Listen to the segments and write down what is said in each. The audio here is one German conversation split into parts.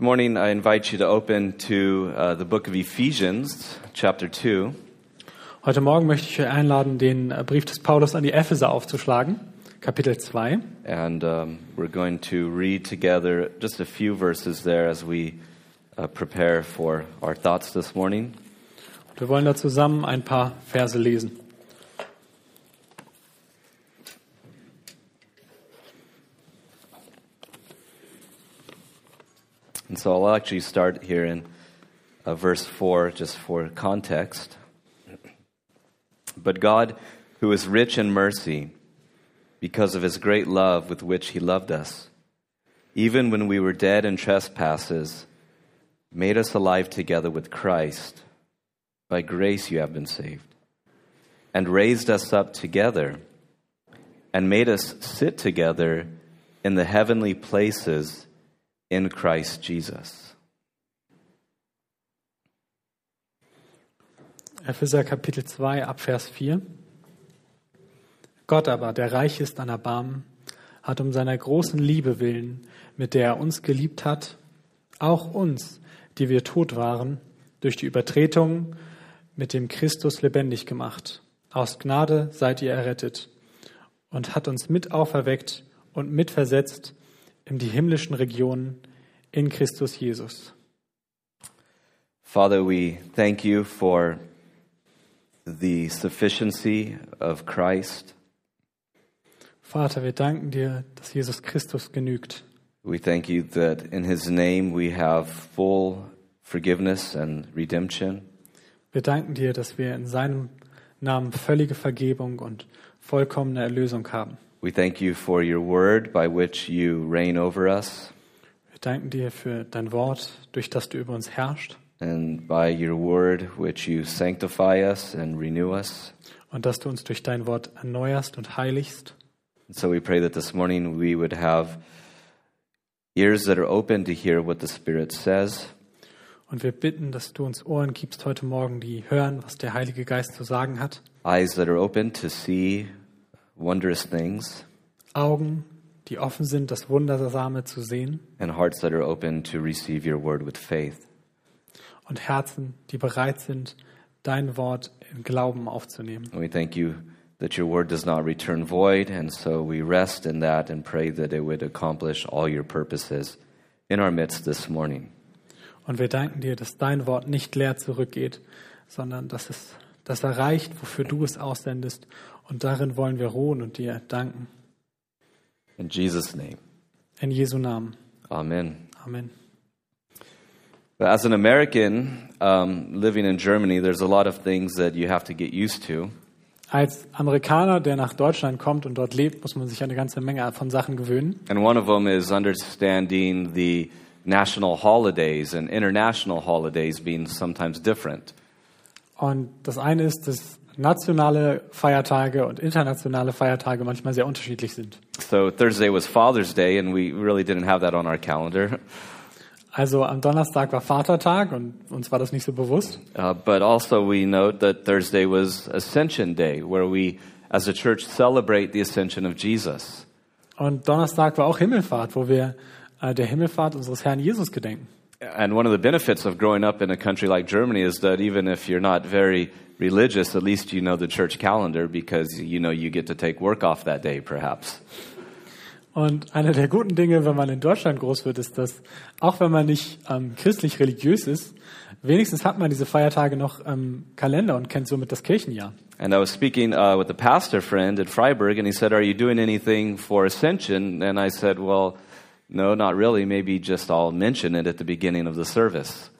This morning, I invite you to open to uh, the book of Ephesians, chapter 2. Heute Morgen möchte ich euch einladen, den äh, Brief des Paulus an die Epheser aufzuschlagen, Kapitel 2. And um, we're going to read together just a few verses there as we uh, prepare for our thoughts this morning. Und wir wollen da zusammen ein paar Verse lesen. And so I'll actually start here in uh, verse 4 just for context. But God, who is rich in mercy, because of his great love with which he loved us, even when we were dead in trespasses, made us alive together with Christ. By grace you have been saved, and raised us up together, and made us sit together in the heavenly places in Christ Jesus. Epheser Kapitel 2 ab Vers 4. Gott aber, der reich ist an Erbarmen, hat um seiner großen Liebe willen, mit der er uns geliebt hat, auch uns, die wir tot waren, durch die Übertretung mit dem Christus lebendig gemacht. Aus Gnade seid ihr errettet und hat uns mit auferweckt und mitversetzt in die himmlischen Regionen in Christus Jesus. Father, we thank you for the sufficiency of Christ. Vater, wir danken dir, dass Jesus Christus genügt. We thank you that in his name we have full forgiveness and redemption. Wir danken dir, dass wir in seinem Namen völlige Vergebung und vollkommene Erlösung haben. We thank you for your word by which you reign over us, Wir danken dir für dein Wort, durch das du über uns herrschst and by your word which you sanctify us and renew us. und dass du uns durch dein Wort erneuerst und heiligst. And so we pray that this morning we would have ears that are open to hear what the Spirit says, Und wir bitten, dass du uns Ohren gibst heute Morgen, die hören, was der Heilige Geist zu sagen hat. eyes that are open to see wondrous things, Augen, die offen sind, das Wundersame zu sehen. and hearts that are open to receive your word with faith. Und Herzen, die bereit sind, dein Wort im Glauben aufzunehmen. And we thank you that your word does not return void, and so we rest in that and pray that it would accomplish all your purposes in our midst this morning. Und wir danken dir, dass dein Wort nicht leer zurückgeht, sondern dass es das erreicht, wofür du es aussendest. Und darin wollen wir ruhen und dir danken. In Jesus' name, In Jesu Namen. amen. Amen. As an American um, living in Germany, there's a lot of things that you have to get used to. Als Amerikaner, der nach Deutschland kommt und dort lebt, muss man sich eine ganze Menge von Sachen gewöhnen. And one of them is understanding the national holidays and international holidays being sometimes different. Und das eine ist, dass nationale Feiertage und internationale Feiertage manchmal sehr unterschiedlich sind. So Thursday was Father's Day, and we really didn't have that on our calendar. Also am Donnerstag war Vatertag und uns war das nicht so bewusst. Uh, but also, we note that Thursday was Ascension Day, where we, as a church, celebrate the ascension of Jesus. Und Donnerstag war auch Himmelfahrt, wo wir äh, der Himmelfahrt unseres Herrn Jesus gedenken. And one of the benefits of growing up in a country like Germany is that even if you're not very religious, at least you know the church calendar because you know you get to take work off that day, perhaps. Und eine der guten Dinge, wenn man in Deutschland groß wird, ist, dass auch wenn man nicht ähm, christlich religiös ist, wenigstens hat man diese Feiertage noch im Kalender und kennt somit das Kirchenjahr. And I was speaking uh, with a pastor friend at Freiburg, and he said, Are you doing anything for Ascension? And I said, Well, no, not really. Maybe just I'll mention it at the beginning of the service.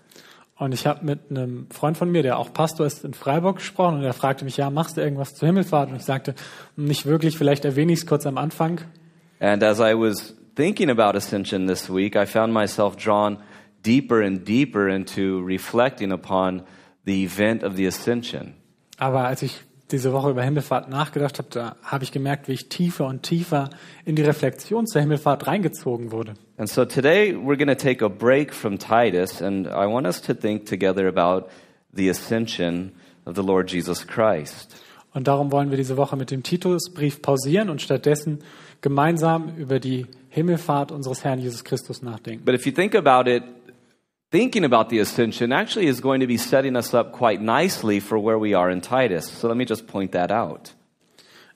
Und ich habe mit einem Freund von mir, der auch Pastor ist, in Freiburg gesprochen und er fragte mich, ja, machst du irgendwas zur Himmelfahrt? Und ich sagte, nicht wirklich, vielleicht erwähne ich es kurz am Anfang. And as I was thinking about Ascension this week, I found myself drawn deeper and deeper into reflecting upon the event of the Ascension. Aber als ich diese Woche über Himmelfahrt nachgedacht habe, da habe ich gemerkt, wie ich tiefer und tiefer in die Reflexion zur Himmelfahrt reingezogen wurde. And so today we're going to take a break from Titus, and I want us to think together about the ascension of the Lord Jesus Christ. Und darum wollen wir diese Woche mit dem Titusbrief pausieren und stattdessen gemeinsam über die Himmelfahrt unseres Herrn Jesus Christus nachdenken. But if you think about it, thinking about the ascension actually is going to be setting us up quite nicely for where we are in Titus. So let me just point that out.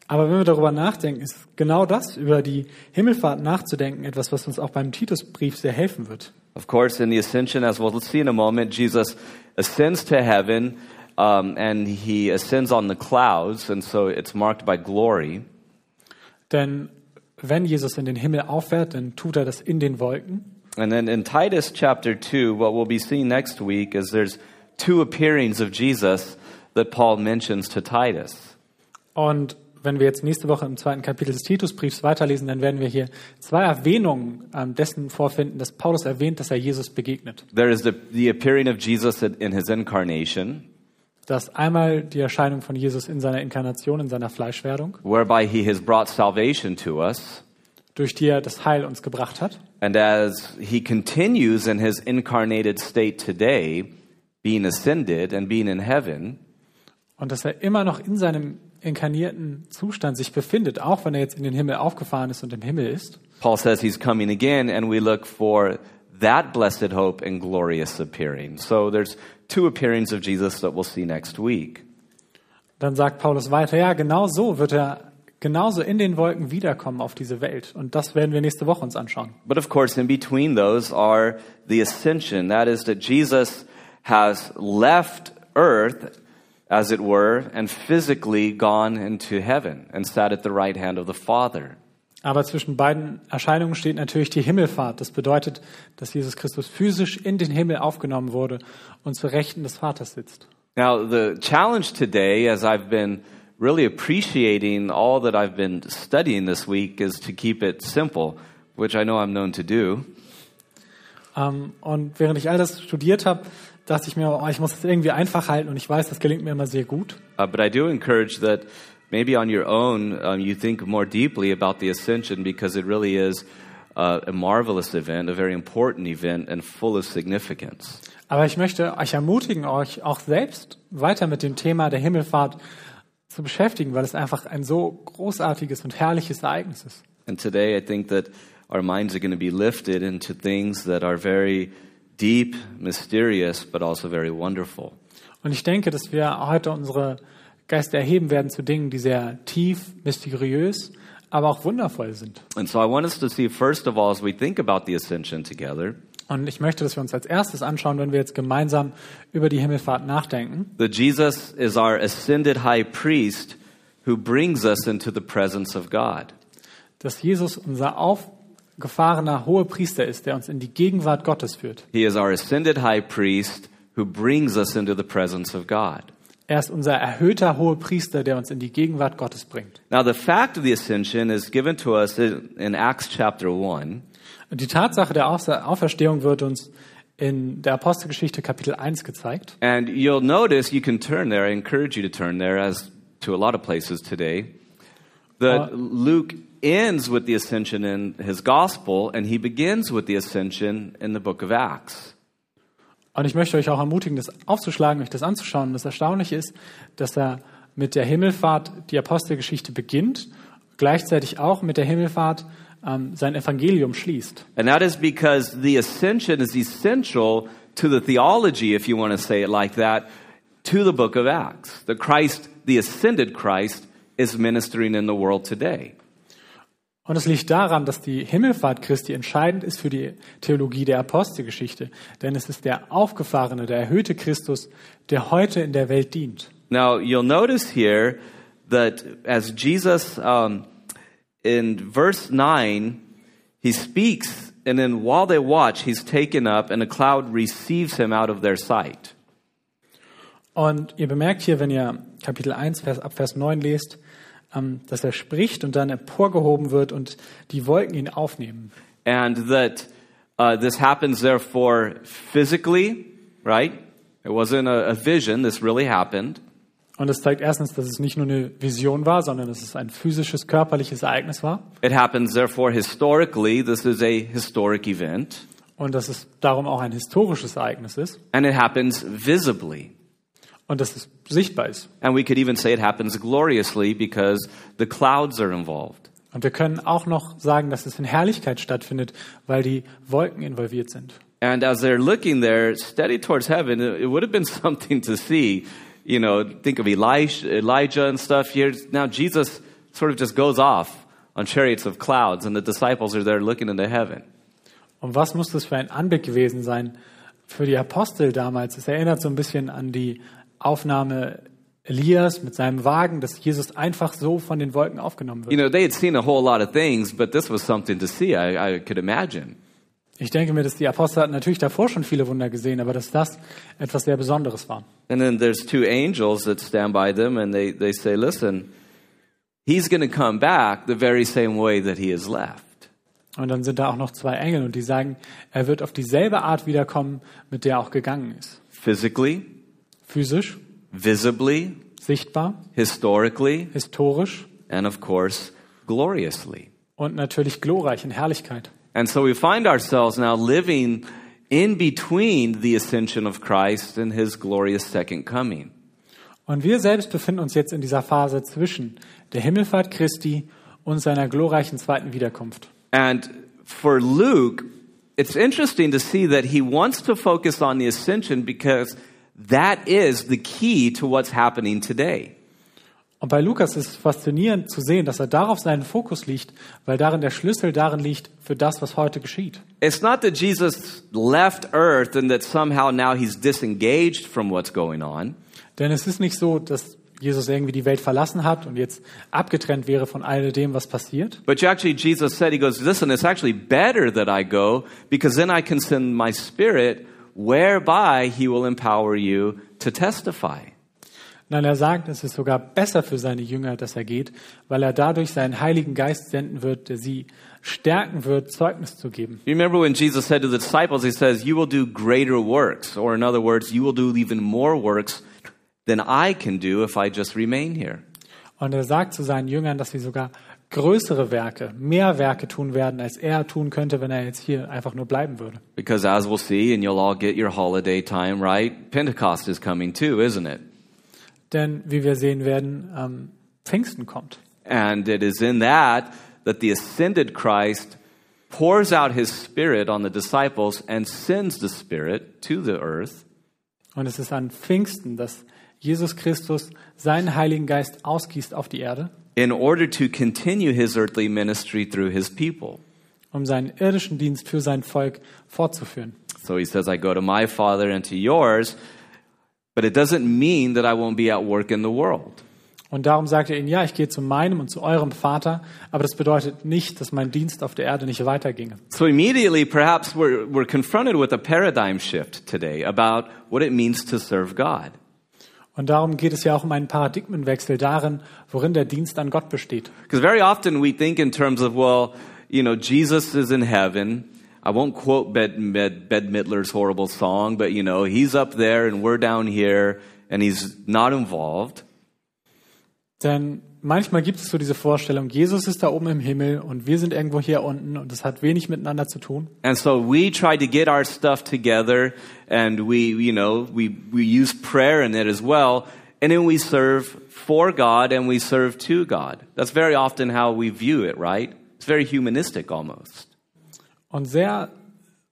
Aber wenn wir darüber nachdenken, ist genau das, über die Himmelfahrt nachzudenken, etwas, was uns auch beim Titusbrief sehr helfen wird. Of course, in the ascension, as we'll see in a moment, Jesus ascends to heaven um, and he ascends on the clouds, and so it's marked by glory. Denn wenn Jesus in den Himmel auffährt, dann tut er das in den Wolken. And then in Titus chapter 2, what we'll be seeing next week is there's two appearings of Jesus that Paul mentions to Titus. Und wenn wir jetzt nächste Woche im zweiten Kapitel des Titusbriefs weiterlesen, dann werden wir hier zwei Erwähnungen ähm, dessen vorfinden, dass Paulus erwähnt, dass er Jesus begegnet. There is the, the appearing of Jesus in his incarnation, Das einmal die Erscheinung von Jesus in seiner Inkarnation, in seiner Fleischwerdung, whereby he has brought salvation to us. Durch die er das Heil uns gebracht hat. And as he continues in his incarnated state today, being ascended and being in heaven, Und dass er immer noch in seinem inkarnierten Zustand sich befindet, auch wenn er jetzt in den Himmel aufgefahren ist und im Himmel ist. Paul says he's coming again, and we look for that blessed hope and glorious appearing. So there's two appearings of Jesus that we'll see next week. Dann sagt Paulus weiter, ja, genau so wird er genauso in den Wolken wiederkommen auf diese Welt. Und das werden wir nächste Woche uns anschauen. But of course, in between those are the ascension. That is, that Jesus has left earth, as it were, and physically gone into heaven and sat at the right hand of the Father. Aber zwischen beiden Erscheinungen steht natürlich die Himmelfahrt. Das bedeutet, dass Jesus Christus physisch in den Himmel aufgenommen wurde und zur Rechten des Vaters sitzt. Now, the challenge today, as I've been really appreciating all that I've been studying this week, is to keep it simple, which I know I'm known to do. Ähm, und während ich all das studiert habe, dachte ich mir, oh, ich muss es irgendwie einfach halten und ich weiß, das gelingt mir immer sehr gut. Uh, but I do encourage that maybe on your own um, you think more deeply about the ascension because it really is uh, a marvelous event, a very important event, and full of significance. Aber ich möchte euch ermutigen, euch auch selbst weiter mit dem Thema der Himmelfahrt zu beschäftigen, weil es einfach ein so großartiges und herrliches Ereignis ist. And today I think that our minds are going to be lifted into things that are very deep, mysterious, but also very wonderful. Und ich denke, dass wir heute unsere Geister erheben werden zu Dingen, die sehr tief, mysteriös, aber auch wundervoll sind. And so I want us to see, first of all, as we think about the ascension together, Und ich möchte, dass wir uns als erstes anschauen, wenn wir jetzt gemeinsam über die Himmelfahrt nachdenken, that Jesus is our ascended high priest who brings us into the presence of God. dass Jesus unser aufgefahrener hoher Priester ist, der uns in die Gegenwart Gottes führt. He is our ascended high priest who brings us into the presence of God. Er ist unser erhöhter hoher Priester, der uns in die Gegenwart Gottes bringt. Now, the fact of the ascension is given to us in in Acts chapter 1. Und die Tatsache der Aufer- Auferstehung wird uns in der Apostelgeschichte Kapitel 1 gezeigt. And you'll notice, you can turn there, I encourage you to turn there, as to a lot of places today, that Uh, Luke ends with the ascension in his gospel, and he begins with the ascension in the book of Acts. Und ich möchte euch auch ermutigen, das aufzuschlagen, euch das anzuschauen. Das Erstaunliche ist, dass er mit der Himmelfahrt die Apostelgeschichte beginnt, gleichzeitig auch mit der Himmelfahrt ähm, sein Evangelium schließt. And that is because the ascension is essential to the theology, if you want to say it like that, to the book of Acts. The Christ, the ascended Christ, is ministering in the world today. Und es liegt daran, dass die Himmelfahrt Christi entscheidend ist für die Theologie der Apostelgeschichte. Denn es ist der aufgefahrene, der erhöhte Christus, der heute in der Welt dient. Now, you'll notice here that as Jesus, um, in verse 9, he speaks, and then while they watch, he's taken up, and a cloud receives him out of their sight. Und ihr bemerkt hier, wenn ihr Kapitel 1 Vers, ab Vers 9 lest, ähm, dass er spricht und dann emporgehoben wird und die Wolken ihn aufnehmen. And that uh, this happens, therefore, physically, right? It wasn't a, a vision, this really happened. Und es zeigt erstens, dass es nicht nur eine Vision war, sondern dass es ein physisches, körperliches Ereignis war. It happens, therefore, historically, this is a historic event. Und dass es darum auch ein historisches Ereignis ist. And it happens visibly. Und dass es sichtbar ist. And we could even say it happens gloriously because the clouds are involved. Und wir können auch noch sagen, dass es in Herrlichkeit stattfindet, weil die Wolken involviert sind. And as they're looking there, steady towards heaven, it would have been something to see. You know, think of Elijah, Elijah and stuff. Here now, Jesus sort of just goes off on chariots of clouds, and the disciples are there looking into heaven. Und was muss das für ein Anblick gewesen sein für die Apostel damals? Es erinnert so ein bisschen an die Aufnahme Elias mit seinem Wagen, dass Jesus einfach so von den Wolken aufgenommen You wird. know, they had seen a whole lot of things, but this was something to see. I, I could imagine. Ich denke mir, dass die Apostel hatten natürlich davor schon viele Wunder gesehen, aber dass das etwas sehr Besonderes war. And then there's two angels that stand by them, and they, they say, Listen, he's going to come back the very same way that he has left. Und dann sind da auch noch zwei Engel und die sagen, er wird auf dieselbe Art wiederkommen, mit der er auch gegangen ist. Physically, Physisch, visibly, sichtbar, historically, historisch and of course, gloriously. und natürlich glorreich in Herrlichkeit. And so we find ourselves now living in between the ascension of Christ and his glorious second coming. Und wir selbst befinden uns jetzt in dieser Phase zwischen der Himmelfahrt Christi und seiner glorreichen zweiten Wiederkunft. And for Luke, it's interesting to see that he wants to focus on the ascension because that is the key to what's happening today. Und bei Lukas ist es faszinierend zu sehen, dass er darauf seinen Fokus liegt, weil darin der Schlüssel darin liegt für das, was heute geschieht. It's not that Jesus left earth and that somehow now he's disengaged from what's going on. Denn es ist nicht so, dass Jesus irgendwie die Welt verlassen hat und jetzt abgetrennt wäre von all dem, was passiert, But actually, Jesus said, He goes, Listen, it's actually better that I go because then I can send my spirit whereby He will empower you to testify. Nein, er sagt, es ist sogar besser für seine Jünger, dass er geht, weil er dadurch seinen Heiligen Geist senden wird, der sie stärken wird, Zeugnis zu geben. You remember when Jesus said to the disciples, He says, You will do greater works, or in other words, you will do even more works than I can do if I just remain here. Und er sagt zu seinen Jüngern, dass sie sogar größere Werke, mehr Werke tun werden, als er tun könnte, wenn er jetzt hier einfach nur bleiben würde. Because as we'll see, and you'll all get your holiday time, right? Pentecost is coming too, isn't it? Denn wie wir sehen werden, ähm, Pfingsten kommt. And it is in that that the ascended Christ pours out his spirit on the disciples and sends the spirit to the earth Und es ist an Pfingsten, dass Jesus Christus seinen Heiligen Geist ausgießt auf die Erde, in order to continue his earthly ministry through his people. um seinen irdischen Dienst für sein Volk fortzuführen. So he says, I go to my Father and to yours, but it doesn't mean that I won't be at work in the world. Und darum sagt er ihnen, ja, ich gehe zu meinem und zu eurem Vater, aber das bedeutet nicht, dass mein Dienst auf der Erde nicht weiterginge. So immediately, perhaps we're, we're confronted with a paradigm shift today about what it means to serve God. Und darum geht es ja auch um einen Paradigmenwechsel darin, worin der Dienst an Gott besteht. Because very often we think in terms of, well, you know, Jesus is in heaven. I won't quote Bed, Bed, Bed Midler's horrible song, but you know, he's up there and we're down here and he's not involved. Denn manchmal gibt es so diese Vorstellung, Jesus ist da oben im Himmel und wir sind irgendwo hier unten und das hat wenig miteinander zu tun. And so we try to get our stuff together and we, you know, we, we use prayer in it as well. And then we serve for God and we serve to God. That's very often how we view it, right? It's very humanistic almost. Und sehr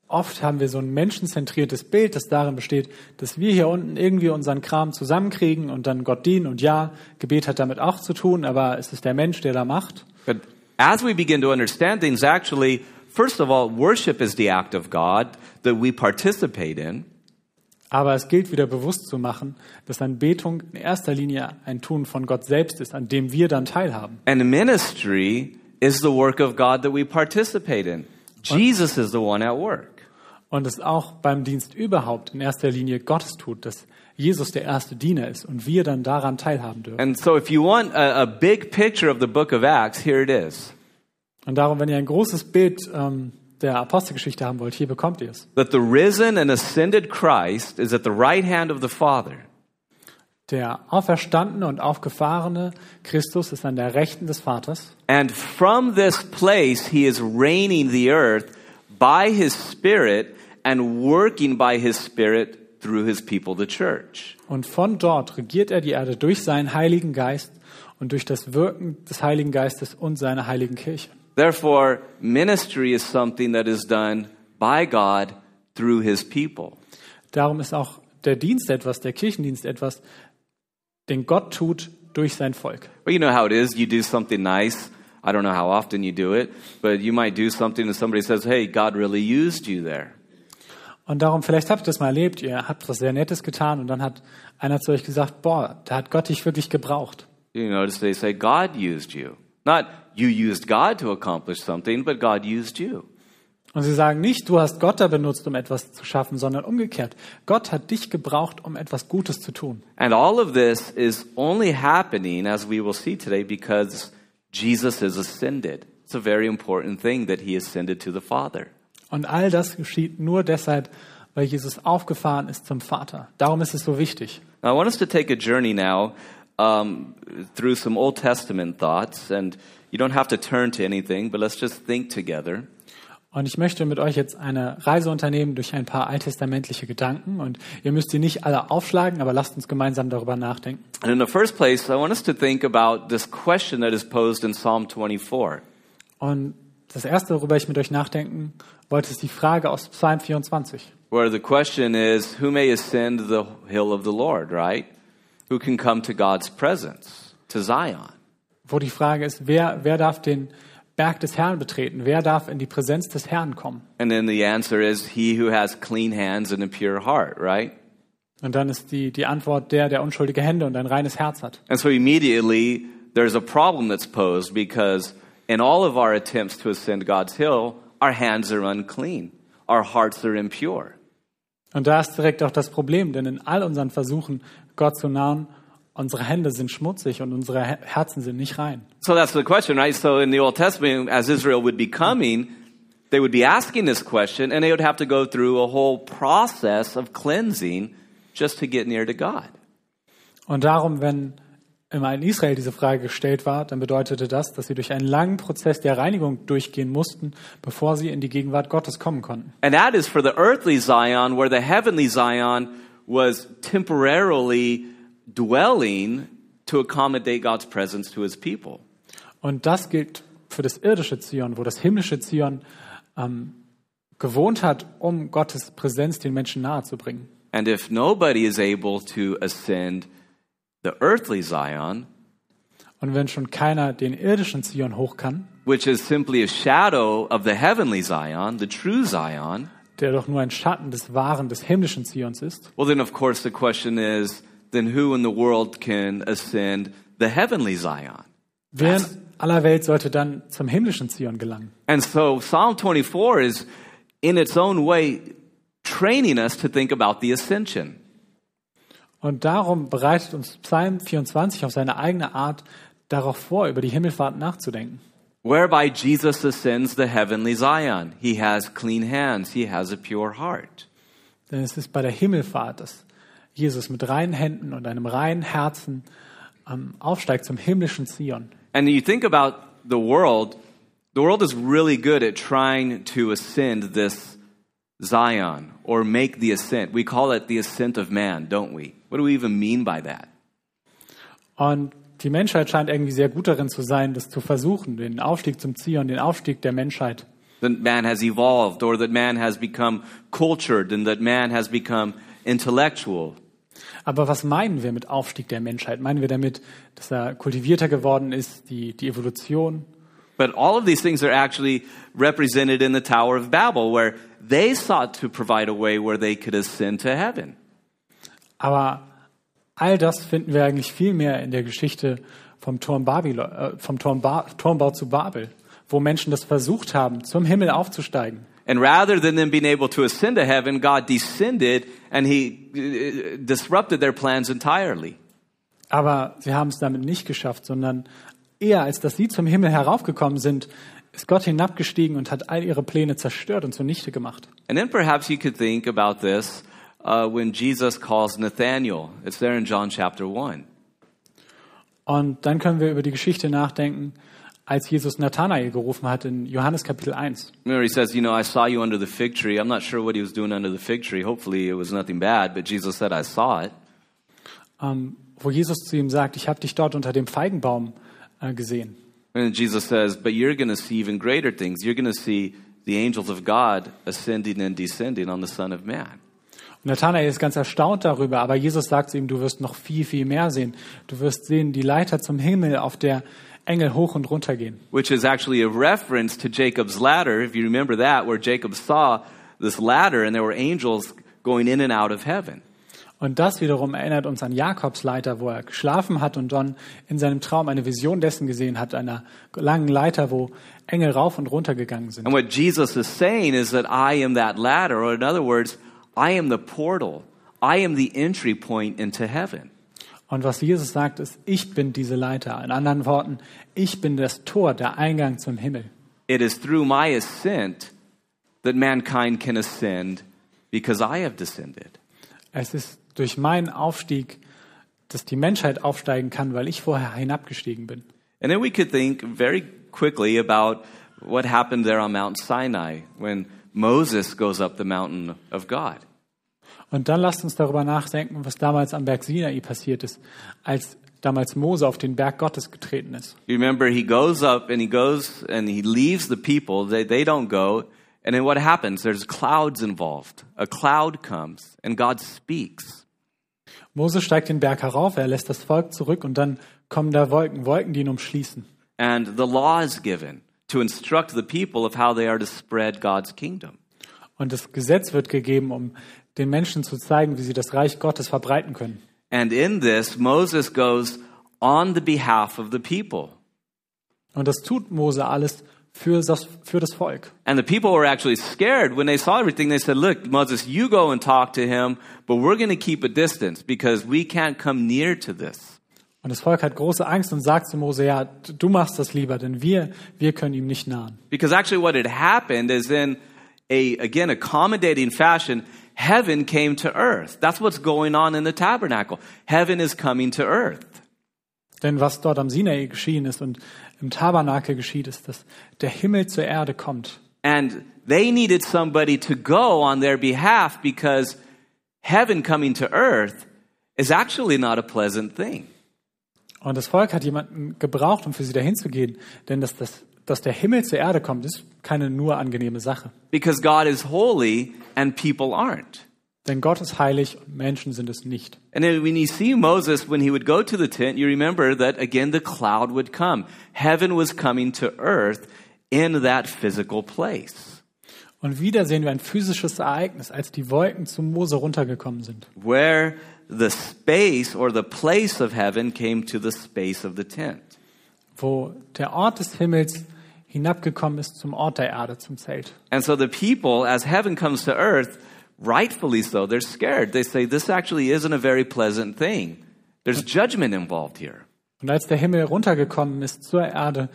oft haben wir so ein menschenzentriertes Bild, das darin besteht, dass wir hier unten irgendwie unseren Kram zusammenkriegen und dann Gott dienen. Und ja, Gebet hat damit auch zu tun, aber es ist der Mensch, der da macht. But as we begin to understand things, actually, first of all, worship is the act of God that we participate in. Aber es gilt wieder bewusst zu machen, dass Anbetung in erster Linie ein Tun von Gott selbst ist, an dem wir dann teilhaben. And ministry is the work of God that we participate in. Jesus is the one at work. Und es auch beim Dienst überhaupt in erster Linie Gottes tut, dass Jesus der erste Diener ist und wir dann daran teilhaben dürfen. And so, if you want a, a big picture of the book of Acts, here it is Und darum, wenn ihr ein großes Bild ähm, der Apostelgeschichte haben wollt, hier bekommt ihr es. that the risen and ascended Christ is at the right hand of the Father. Der auferstandene und aufgefahrene Christus ist an der Rechten des Vaters. And from this place, he is reigning the earth by his Spirit and working by his Spirit through his people, the church. Und von dort regiert er die Erde durch seinen Heiligen Geist und durch das Wirken des Heiligen Geistes und seiner Heiligen Kirche. Therefore, ministry is something that is done by God through his people. Darum ist auch der Dienst etwas, der Kirchendienst etwas, den Gott tut durch sein Volk. Well, you know how it is. You do something nice. I don't know how often you do it, but you might do something and somebody says, hey, God really used you there. Und darum, vielleicht habt ihr das mal erlebt, ihr habt was sehr Nettes getan und dann hat einer zu euch gesagt, boah, da hat Gott dich wirklich gebraucht. You notice they say, God used you. Not you used God to accomplish something, but God used you. Und sie sagen nicht, du hast Gott da benutzt, um etwas zu schaffen, sondern umgekehrt. Gott hat dich gebraucht, um etwas Gutes zu tun. And all of this is only happening, as we will see today, because Jesus is ascended. It's a very important thing that he ascended to the Father. Und all das geschieht nur deshalb, weil Jesus aufgefahren ist zum Vater. Darum ist es so wichtig. Now, I want us to take a journey now um, through some Old Testament thoughts, and you don't have to turn to anything, but let's just think together. Und ich möchte mit euch jetzt eine Reise unternehmen durch ein paar alttestamentliche Gedanken. Und ihr müsst sie nicht alle aufschlagen, aber lasst uns gemeinsam darüber nachdenken. And in the first place, I want us to think about this question that is posed in Psalm 24. Und das erste, worüber ich mit euch nachdenken wollte, ist die Frage aus Psalm 24. where the question is who may ascend the hill of the Lord, right? Who can come to God's presence, to Zion? Wo die Frage ist, wer, wer darf den Berg des Herrn betreten? Wer darf in die Präsenz des Herrn kommen? And then the answer is he who has clean hands and a pure heart, right? Und dann ist die, die Antwort der, der unschuldige Hände und ein reines Herz hat. And so immediately there's a problem that's posed because in all of our attempts to ascend God's hill, our hands are unclean, our hearts are impure. Und da ist direkt auch das Problem, denn in all unseren Versuchen, Gott zu nahen, unsere Hände sind schmutzig und unsere Her- Herzen sind nicht rein. So that's the question, right? So in the Old Testament, as Israel would be coming, they would be asking this question and they would have to go through a whole process of cleansing just to get near to God. Und darum, wenn im alten Israel diese Frage gestellt war, dann bedeutete das, dass sie durch einen langen Prozess der Reinigung durchgehen mussten, bevor sie in die Gegenwart Gottes kommen konnten. And that is for the earthly Zion, where the heavenly Zion was temporarily dwelling to accommodate God's presence to his people. Und das gilt für das irdische Zion, wo das himmlische Zion ähm, gewohnt hat, um Gottes Präsenz den Menschen nahezubringen. And if nobody is able to ascend the earthly Zion, Und wenn schon keiner den irdischen Zion hoch kann, which is simply a shadow of the heavenly Zion, the true Zion, der doch nur ein Schatten des wahren, des himmlischen Zions ist, well, then of course the question is then who in the world can ascend the heavenly Zion? wer in aller Welt sollte dann zum himmlischen Zion gelangen? And so Psalm 24 is in its own way training us to think about the ascension. Und darum bereitet uns Psalm 24 auf seine eigene Art darauf vor, über die Himmelfahrt nachzudenken. Whereby Jesus ascends the heavenly Zion. He has clean hands, he has a pure heart. Denn es ist bei der Himmelfahrt, dass Jesus mit reinen Händen und einem reinen Herzen ähm, aufsteigt zum himmlischen Zion. And you think about the world, the world is really good at trying to ascend this Zion or make the ascent. We call it the ascent of man, don't we? What do we even mean by that? Und die Menschheit scheint irgendwie sehr gut darin zu sein, das zu versuchen, den Aufstieg zum Zion, den Aufstieg der Menschheit. That man has evolved or that man has become cultured and that man has become intellectual. Aber was meinen wir mit Aufstieg der Menschheit? Meinen wir damit, dass er kultivierter geworden ist, die, die Evolution? But all of these things are actually represented in the Tower of Babel, where they sought to provide a way where they could ascend to heaven. Aber all das finden wir eigentlich viel mehr in der Geschichte vom, Turm Babylon, äh, vom Turm ba Turmbau zu Babel, wo Menschen das versucht haben, zum Himmel aufzusteigen. And rather than them being able to ascend to heaven, God descended and he uh, disrupted their plans entirely. Aber sie haben es damit nicht geschafft, sondern eher als dass sie zum Himmel heraufgekommen sind, ist Gott hinabgestiegen und hat all ihre Pläne zerstört und zunichte gemacht. And then perhaps you could think about this uh, when Jesus calls Nathanael. It's there in John chapter 1. Und dann können wir über die Geschichte nachdenken, als Jesus Nathanael gerufen hat in Johannes Kapitel 1. Remember, he says, You know, I saw you under the fig tree. I'm not sure what he was doing under the fig tree. Hopefully, it was nothing bad, but Jesus said, I saw it. ähm, wo Jesus zu ihm sagt, ich habe dich dort unter dem Feigenbaum äh, gesehen. And Jesus says, But you're going to see even greater things. You're going to see the angels of God ascending and descending on the Son of Man. Und Nathanael ist ganz erstaunt darüber, aber Jesus sagt zu ihm, du wirst noch viel, viel mehr sehen. Du wirst sehen, die Leiter zum Himmel, auf der Engel hoch und runter gehen. Which is actually a reference to Jacob's ladder, if you remember that, where Jacob saw this ladder and there were angels going in and out of heaven. Und das wiederum erinnert uns an Jakobs Leiter, wo er geschlafen hat und dann in seinem Traum eine Vision dessen gesehen hat, einer langen Leiter, wo Engel rauf und runter gegangen sind. And what Jesus is saying is that I am that ladder, or in other words, I am the portal. I am the entry point into heaven. Und was Jesus sagt, ist, ich bin diese Leiter. In anderen Worten, ich bin das Tor, der Eingang zum Himmel. It is through my ascent that mankind can ascend because I have descended. Es ist durch meinen Aufstieg, dass die Menschheit aufsteigen kann, weil ich vorher hinabgestiegen bin. And then we could think very quickly about what happened there on Mount Sinai when Moses goes up the mountain of God. Und dann lasst uns darüber nachdenken, was damals am Berg Sinai passiert ist, als damals Mose auf den Berg Gottes getreten ist. You remember he goes up and he goes and he leaves the people. They, they don't go. And then what happens? There's clouds involved. A cloud comes and God speaks. Mose steigt den Berg herauf, er lässt das Volk zurück und dann kommen da Wolken, Wolken, die ihn umschließen. And the law is given to instruct the people of how they are to spread God's kingdom. Und das Gesetz wird gegeben, um den Menschen zu zeigen, wie sie das Reich Gottes verbreiten können. And in this, Moses goes on the behalf of the people. Und das tut Mose alles für das, für das Volk. And the people were actually scared when they saw everything. They said, Look, Moses, you go and talk to him, but we're going to keep a distance because we can't come near to this. Und das Volk hat große Angst und sagt zu Mose, ja, du machst das lieber, denn wir, wir können ihm nicht nahen. Because actually, what had happened is in a, again, accommodating fashion, heaven came to earth. That's what's going on in the tabernacle. Heaven is coming to earth. Denn was dort am Sinai geschehen ist und im Tabernakel geschieht, ist, dass der Himmel zur Erde kommt. And they needed somebody to go on their behalf because heaven coming to earth is actually not a pleasant thing. Und das Volk hat jemanden gebraucht, um für sie dahin zu gehen. Denn dass, das, dass der Himmel zur Erde kommt, ist keine nur angenehme Sache. Because God is holy and people aren't. Denn Gott ist heilig und Menschen sind es nicht. And then when you see Moses, when he would go to the tent, you remember that again the cloud would come. Heaven was coming to earth in that physical place. Und wieder sehen wir ein physisches Ereignis, als die Wolken zu Mose runtergekommen sind. Where the space or the place of heaven came to the space of the tent. Wo der Ort des Himmels hinabgekommen ist zum Ort der Erde, zum Zelt. And so the people, as heaven comes to earth, rightfully so, they're scared. They say, This actually isn't a very pleasant thing. There's judgment involved here. Und als der Himmel runtergekommen ist zur Erde,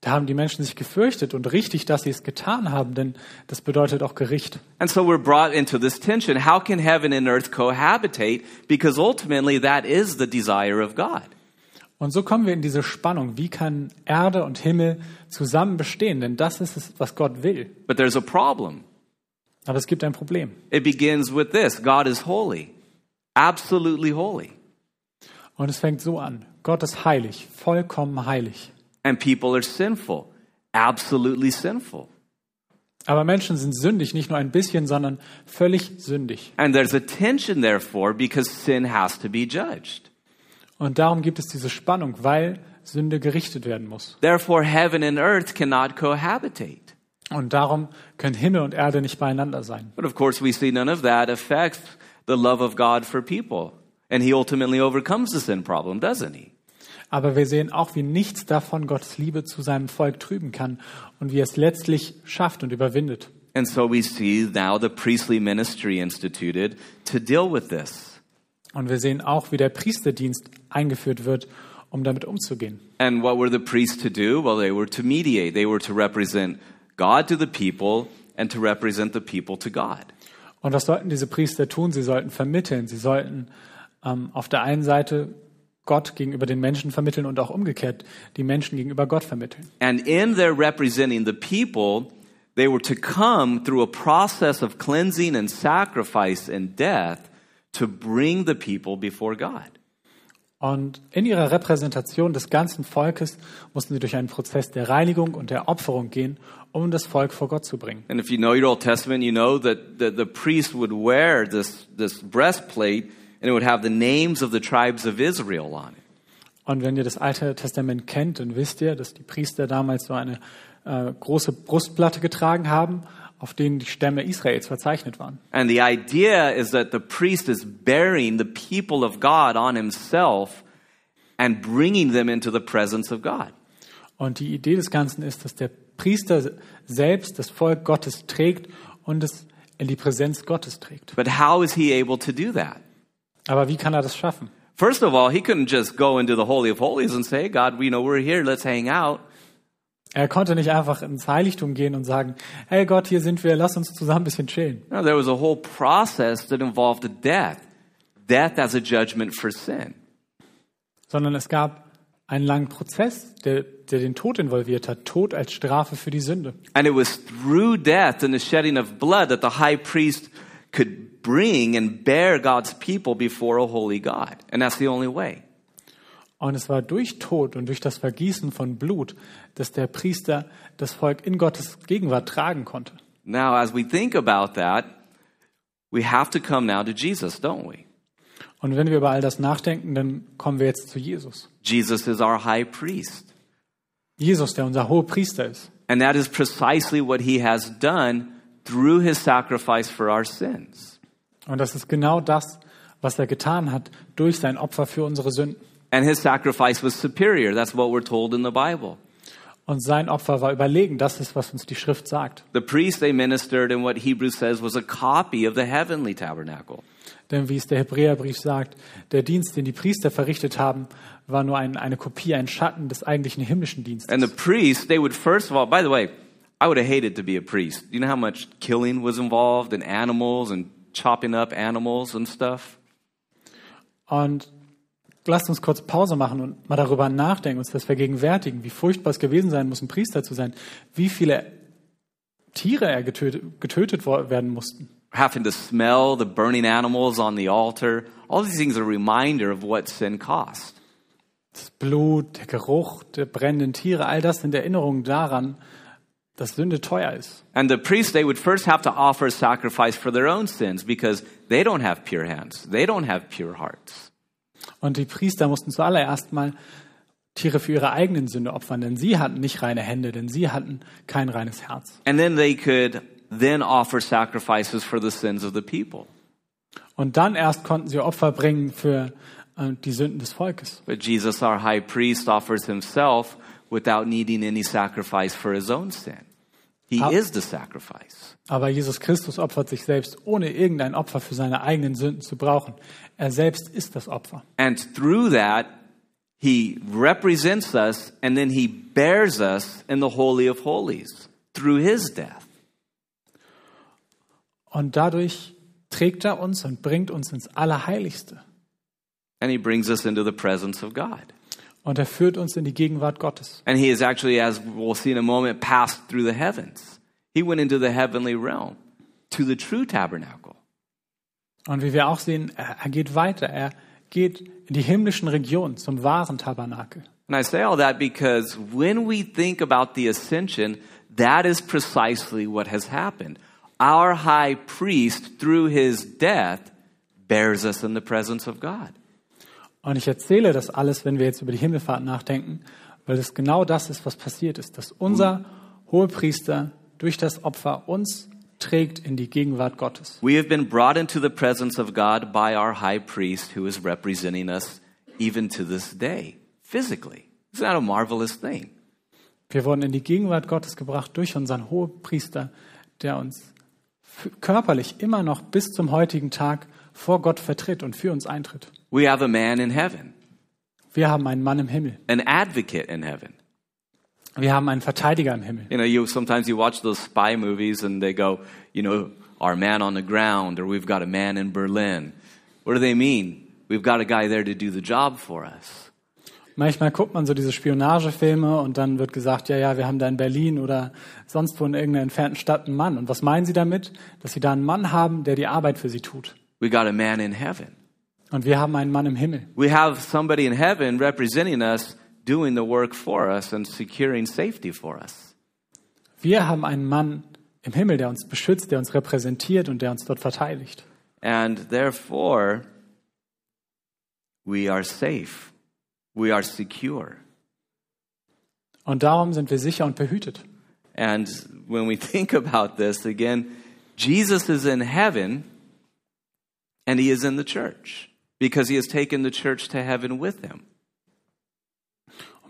da haben die Menschen sich gefürchtet und richtig, dass sie es getan haben, denn das bedeutet auch Gericht. And so we're brought into this tension. How can heaven and earth cohabitate? Because ultimately that is the desire of God. Und so kommen wir in diese Spannung. Wie kann Erde und Himmel zusammen bestehen? Denn das ist es, was Gott will. But there's a problem. Aber es gibt ein Problem. It begins with this God is holy, absolutely holy, Und es fängt so an. Gott ist heilig, vollkommen heilig. and people are sinful, absolutely sinful. Aber Menschen sind sündig, nicht nur ein bisschen, sondern völlig sündig. And there's a tension, therefore, because sin has to be judged. Und darum gibt es diese Spannung, weil Sünde gerichtet werden muss. Therefore, heaven and earth cannot cohabitate. Und darum können Himmel und Erde nicht beieinander sein. But of course, we see none of that affects the love of God for people. And he ultimately overcomes the sin problem, doesn't he? Aber wir sehen auch, wie nichts davon Gottes Liebe zu seinem Volk trüben kann und wie er es letztlich schafft und überwindet. And so we see now the priestly ministry instituted to deal with this. Und wir sehen auch, wie der Priesterdienst eingeführt wird, um damit umzugehen. And what were the priests to do? Well, they were to mediate. They were to represent God to the people and to represent the people to God. Und was sollten diese Priester tun? Sie sollten vermitteln. Sie sollten ähm, auf der einen Seite Gott gegenüber den Menschen vermitteln und auch umgekehrt die Menschen gegenüber Gott vermitteln. And in their representing the people, they were to come through a process of cleansing and sacrifice and death to bring the people before God. Und in ihrer Repräsentation des ganzen Volkes mussten sie durch einen Prozess der Reinigung und der Opferung gehen, um das Volk vor Gott zu bringen. And if you know your Old Testament, you know that the, the priest would wear this, this breastplate and it would have the names of the tribes of Israel on it. Und wenn ihr das Alte Testament kennt, dann wisst ihr, dass die Priester damals so eine äh, große Brustplatte getragen haben, auf denen die Stämme Israels verzeichnet waren. And the idea is that the priest is bearing the people of God on himself and bringing them into the presence of God. Und die Idee des Ganzen ist, dass der Priester selbst das Volk Gottes trägt und es in die Präsenz Gottes trägt. But how is he able to do that? Aber wie kann er das schaffen? First of all, he couldn't just go into the Holy of Holies and say, God, we know we're here, let's hang out. Er konnte nicht einfach ins Heiligtum gehen und sagen, hey Gott, hier sind wir, lass uns zusammen ein bisschen chillen. No, there was a whole process that involved death. Death as a judgment for sin. Sondern es gab einen langen Prozess, der, der den Tod involviert hat. Tod als Strafe für die Sünde. And it was through death and the shedding of blood that the high priest could bring and bear God's people before a holy God. And that's the only way. Und es war durch Tod und durch das Vergießen von Blut, dass der Priester das Volk in Gottes Gegenwart tragen konnte. Now, as we think about that, we have to come now to Jesus, don't we? Und wenn wir über all das nachdenken, dann kommen wir jetzt zu Jesus. Jesus is our high priest. Jesus, der unser hoher Priester ist. And that is precisely what he has done through his sacrifice for our sins. Und das ist genau das, was er getan hat durch sein Opfer für unsere Sünden. And his sacrifice was superior. That's what we're told in the Bible. Und sein Opfer war überlegen. Das ist, was uns die Schrift sagt. The priests they ministered in what Hebrews says was a copy of the heavenly tabernacle. Denn wie es der Hebräerbrief sagt, der Dienst, den die Priester verrichtet haben, war nur ein, eine Kopie, ein Schatten des eigentlichen himmlischen Dienstes. And the priests, they would first of all, by the way, I would have hated to be a priest. You know how much killing was involved in animals and chopping up animals and stuff? Und lasst uns kurz Pause machen und mal darüber nachdenken, uns das vergegenwärtigen, wie furchtbar es gewesen sein muss, ein Priester zu sein, wie viele Tiere er getötet, getötet werden mussten. Having to smell the burning animals on the altar. All these things are a reminder of what sin cost. Das Blut, der Geruch der brennenden Tiere, all das sind Erinnerungen daran, dass Sünde teuer ist. And the priests, they would first have to offer a sacrifice for their own sins because they don't have pure hands. They don't have pure hearts. Und die Priester mussten zuallererst mal Tiere für ihre eigenen Sünde opfern, denn sie hatten nicht reine Hände, denn sie hatten kein reines Herz. And then they could then offer sacrifices for the sins of the people. Und dann erst konnten sie Opfer bringen für äh, die Sünden des Volkes. But Jesus, our high priest, offers himself without needing any sacrifice for his own sin. He Ah. is the sacrifice. Aber Jesus Christus opfert sich selbst, ohne irgendein Opfer für seine eigenen Sünden zu brauchen. Er selbst ist das Opfer. And through that, he represents us and then he bears us in the Holy of Holies through his death. Und dadurch trägt er uns und bringt uns ins Allerheiligste. And he brings us into the presence of God. Und er führt uns in die Gegenwart Gottes. And he is actually, as we'll see in a moment, passed through the heavens. He went into the heavenly realm to the true tabernacle. Und wie wir auch sehen, er, geht weiter. Er geht in die himmlischen Regionen zum wahren Tabernakel. And I say all that because when we think about the ascension, that is precisely what has happened. Our high priest, through his death, bears us in the presence of God. Und ich erzähle das alles, wenn wir jetzt über die Himmelfahrt nachdenken, weil es genau das ist, was passiert ist, dass unser Hohepriester durch das Opfer uns trägt in die Gegenwart Gottes. We have been brought into the presence of God by our high priest who is representing us even to this day, physically. Isn't that a marvelous thing? Wir wurden in die Gegenwart Gottes gebracht durch unseren Hohepriester, der uns körperlich immer noch bis zum heutigen Tag vor Gott vertritt und für uns eintritt. We have a man in heaven, Wir haben einen Mann im Himmel. an advocate in heaven. Wir haben einen Verteidiger im Himmel. You know, you sometimes you watch those spy movies and they go, you know, our man on the ground or we've got a man in Berlin. What do they mean? We've got a guy there to do the job for us. Manchmal guckt man so diese Spionagefilme und dann wird gesagt, ja, ja, wir haben da in Berlin oder sonst wo in irgendeiner entfernten Stadt einen Mann. Und was meinen sie damit? Dass sie da einen Mann haben, der die Arbeit für sie tut. We got a man in heaven. Und wir haben einen Mann im Himmel. We have somebody in heaven representing us, doing the work for us and securing safety for us. Wir haben einen Mann im Himmel, der uns beschützt, der uns repräsentiert und der uns dort verteidigt. And therefore, we are safe. We are secure. Und darum sind wir sicher und behütet. And when we think about this again, Jesus is in heaven and he is in the church because he has taken the church to heaven with him.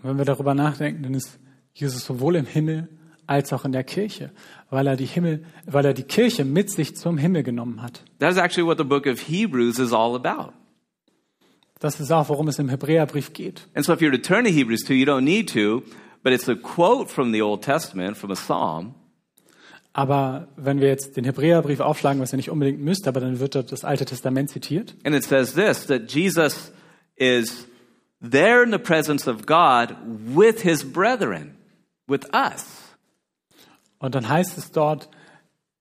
Und wenn wir darüber nachdenken, dann ist Jesus sowohl im Himmel als auch in der Kirche, weil er die Himmel, weil er die Kirche mit sich zum Himmel genommen hat. That is actually what the book of Hebrews is all about. Das ist auch, worum es im Hebräerbrief geht. And so if you were to turn to Hebrews 2, you don't need to, but it's a quote from the Old Testament, from a psalm. Aber wenn wir jetzt den Hebräerbrief aufschlagen, was ihr nicht unbedingt müsst, aber dann wird dort das Alte Testament zitiert. And it says this that Jesus is there in the presence of God with his brethren, with us. Und dann heißt es dort,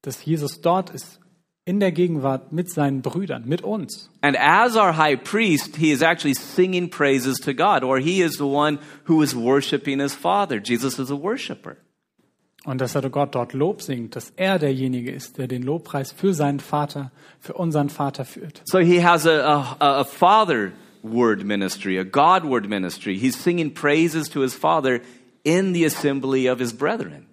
dass Jesus dort ist, in der Gegenwart mit seinen Brüdern, mit uns. And as our high priest, he is actually singing praises to God, or he is the one who is worshiping his Father. Jesus is a worshiper. Und dass er Gott dort Lob singt, dass er derjenige ist, der den Lobpreis für seinen Vater, für unseren Vater führt. So he has a, a, a father word ministry, a God word ministry. He's singing praises to his Father in the assembly of his brethren.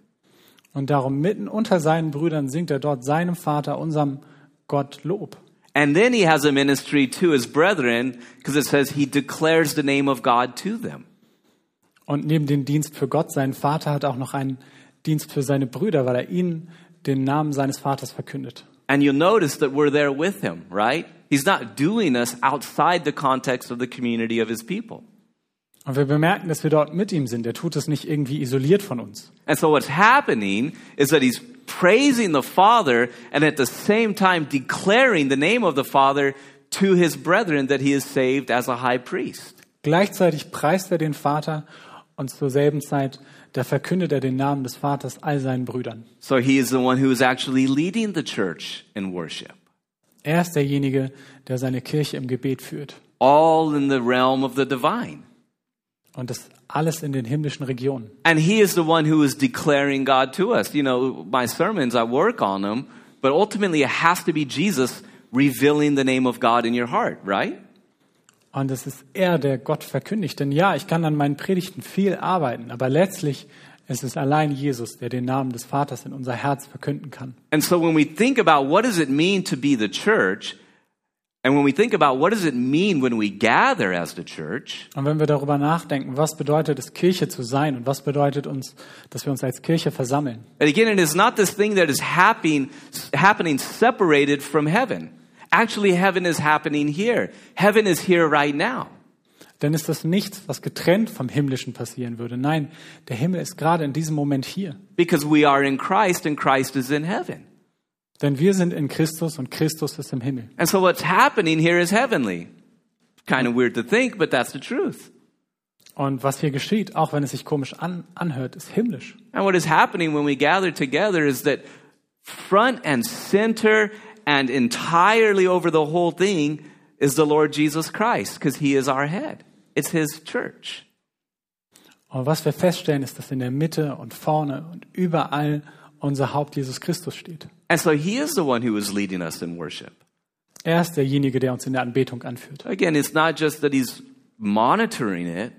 Und darum mitten unter seinen Brüdern singt er dort seinem Vater, unserem Gott Lob. And then he has a ministry to his brethren because it says he declares the name of God to them. Und neben dem Dienst für Gott, seinen Vater, hat er auch noch einen Dienst für seine Brüder, weil er ihnen den Namen seines Vaters verkündet. And you'll notice that we're there with him, right? He's not doing this outside the context of the community of his people. Und wir bemerken, dass wir dort mit ihm sind. Er tut es nicht irgendwie isoliert von uns. And so what's happening is that he's praising the Father and at the same time declaring the name of the Father to his brethren that he is saved as a high priest. Gleichzeitig preist er den Vater und zur selben Zeit, da verkündet er den Namen des Vaters all seinen Brüdern. So he is the one who is actually leading the church in worship. Er ist derjenige, der seine Kirche im Gebet führt. All in the realm of the divine. Und das alles in den himmlischen Regionen. And he is the one who is declaring God to us. You know, my sermons, I work on them, but ultimately it has to be Jesus revealing the name of God in your heart, right? Und es ist er, der Gott verkündigt. Denn ja, ich kann an meinen Predigten viel arbeiten, aber letztlich ist es allein Jesus, der den Namen des Vaters in unser Herz verkünden kann. And so when we think about what does it mean to be the church, and when we think about what does it mean when we gather as the church, Und wenn wir darüber nachdenken, was bedeutet es, Kirche zu sein und was bedeutet uns, dass wir uns als Kirche versammeln, and again, it is not this thing that is happening, happening separated from heaven. Actually, heaven is happening here. Heaven is here right now. dann ist das nichts, was getrennt vom Himmlischen passieren würde. Nein, der Himmel ist gerade in diesem Moment hier. Because we are in Christ and Christ is in heaven. Denn wir sind in Christus und Christus ist im Himmel. And so what's happening here is heavenly. Kind of weird to think, but that's the truth. Und was hier geschieht, auch wenn es sich komisch an, anhört, ist himmlisch. And what is happening when we gather together is that front and center and entirely over the whole thing is the Lord Jesus Christ because he is our head. It's his church. Und was wir feststellen, ist, dass in der Mitte und vorne und überall unser Haupt Jesus Christus steht. And so he is the one who is leading us in worship. Er ist derjenige, der uns in der Anbetung anführt. Again, it's not just that he's monitoring it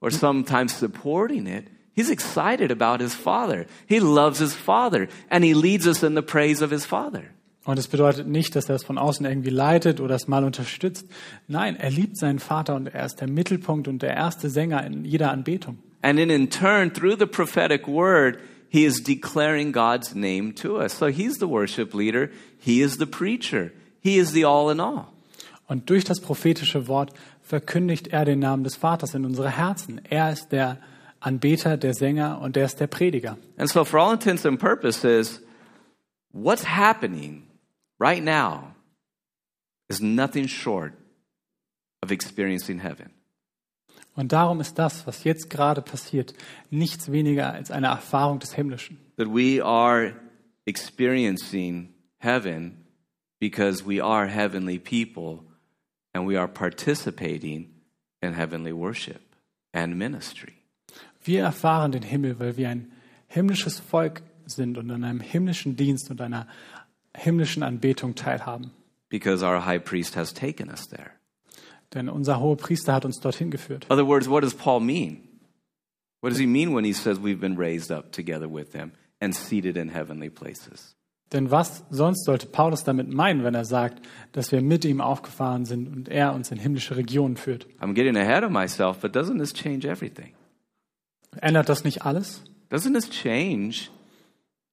or sometimes supporting it. He's excited about his father. He loves his father and he leads us in the praise of his father. Und es bedeutet nicht, dass er es von außen irgendwie leitet oder es mal unterstützt. Nein, er liebt seinen Vater und er ist der Mittelpunkt und der erste Sänger in jeder Anbetung. And then in turn, through the prophetic word, he is declaring God's name to us. So he's the worship leader. He is the preacher. He is the all in all. Und durch das prophetische Wort verkündigt er den Namen des Vaters in unsere Herzen. Er ist der Anbeter, der Sänger und er ist der Prediger. And so for all intents and purposes, what's happening right now is nothing short of experiencing heaven. Und darum ist das, was jetzt gerade passiert, nichts weniger als eine Erfahrung des Himmlischen. That we are experiencing heaven because we are heavenly people and we are participating in heavenly worship and ministry. Wir erfahren den Himmel, weil wir ein himmlisches Volk sind und an einem himmlischen Dienst und einer himmlischen Anbetung teilhaben. Because our high priest has taken us there. Denn unser hoher Priester hat uns dorthin geführt. In other words, what does Paul mean? What does he mean when he says we've been raised up together with him and seated in heavenly places? Denn was sonst sollte Paulus damit meinen, wenn er sagt, dass wir mit ihm aufgefahren sind und er uns in himmlische Regionen führt? I'm getting ahead of myself, but doesn't this change everything? Ändert das nicht alles? Doesn't this change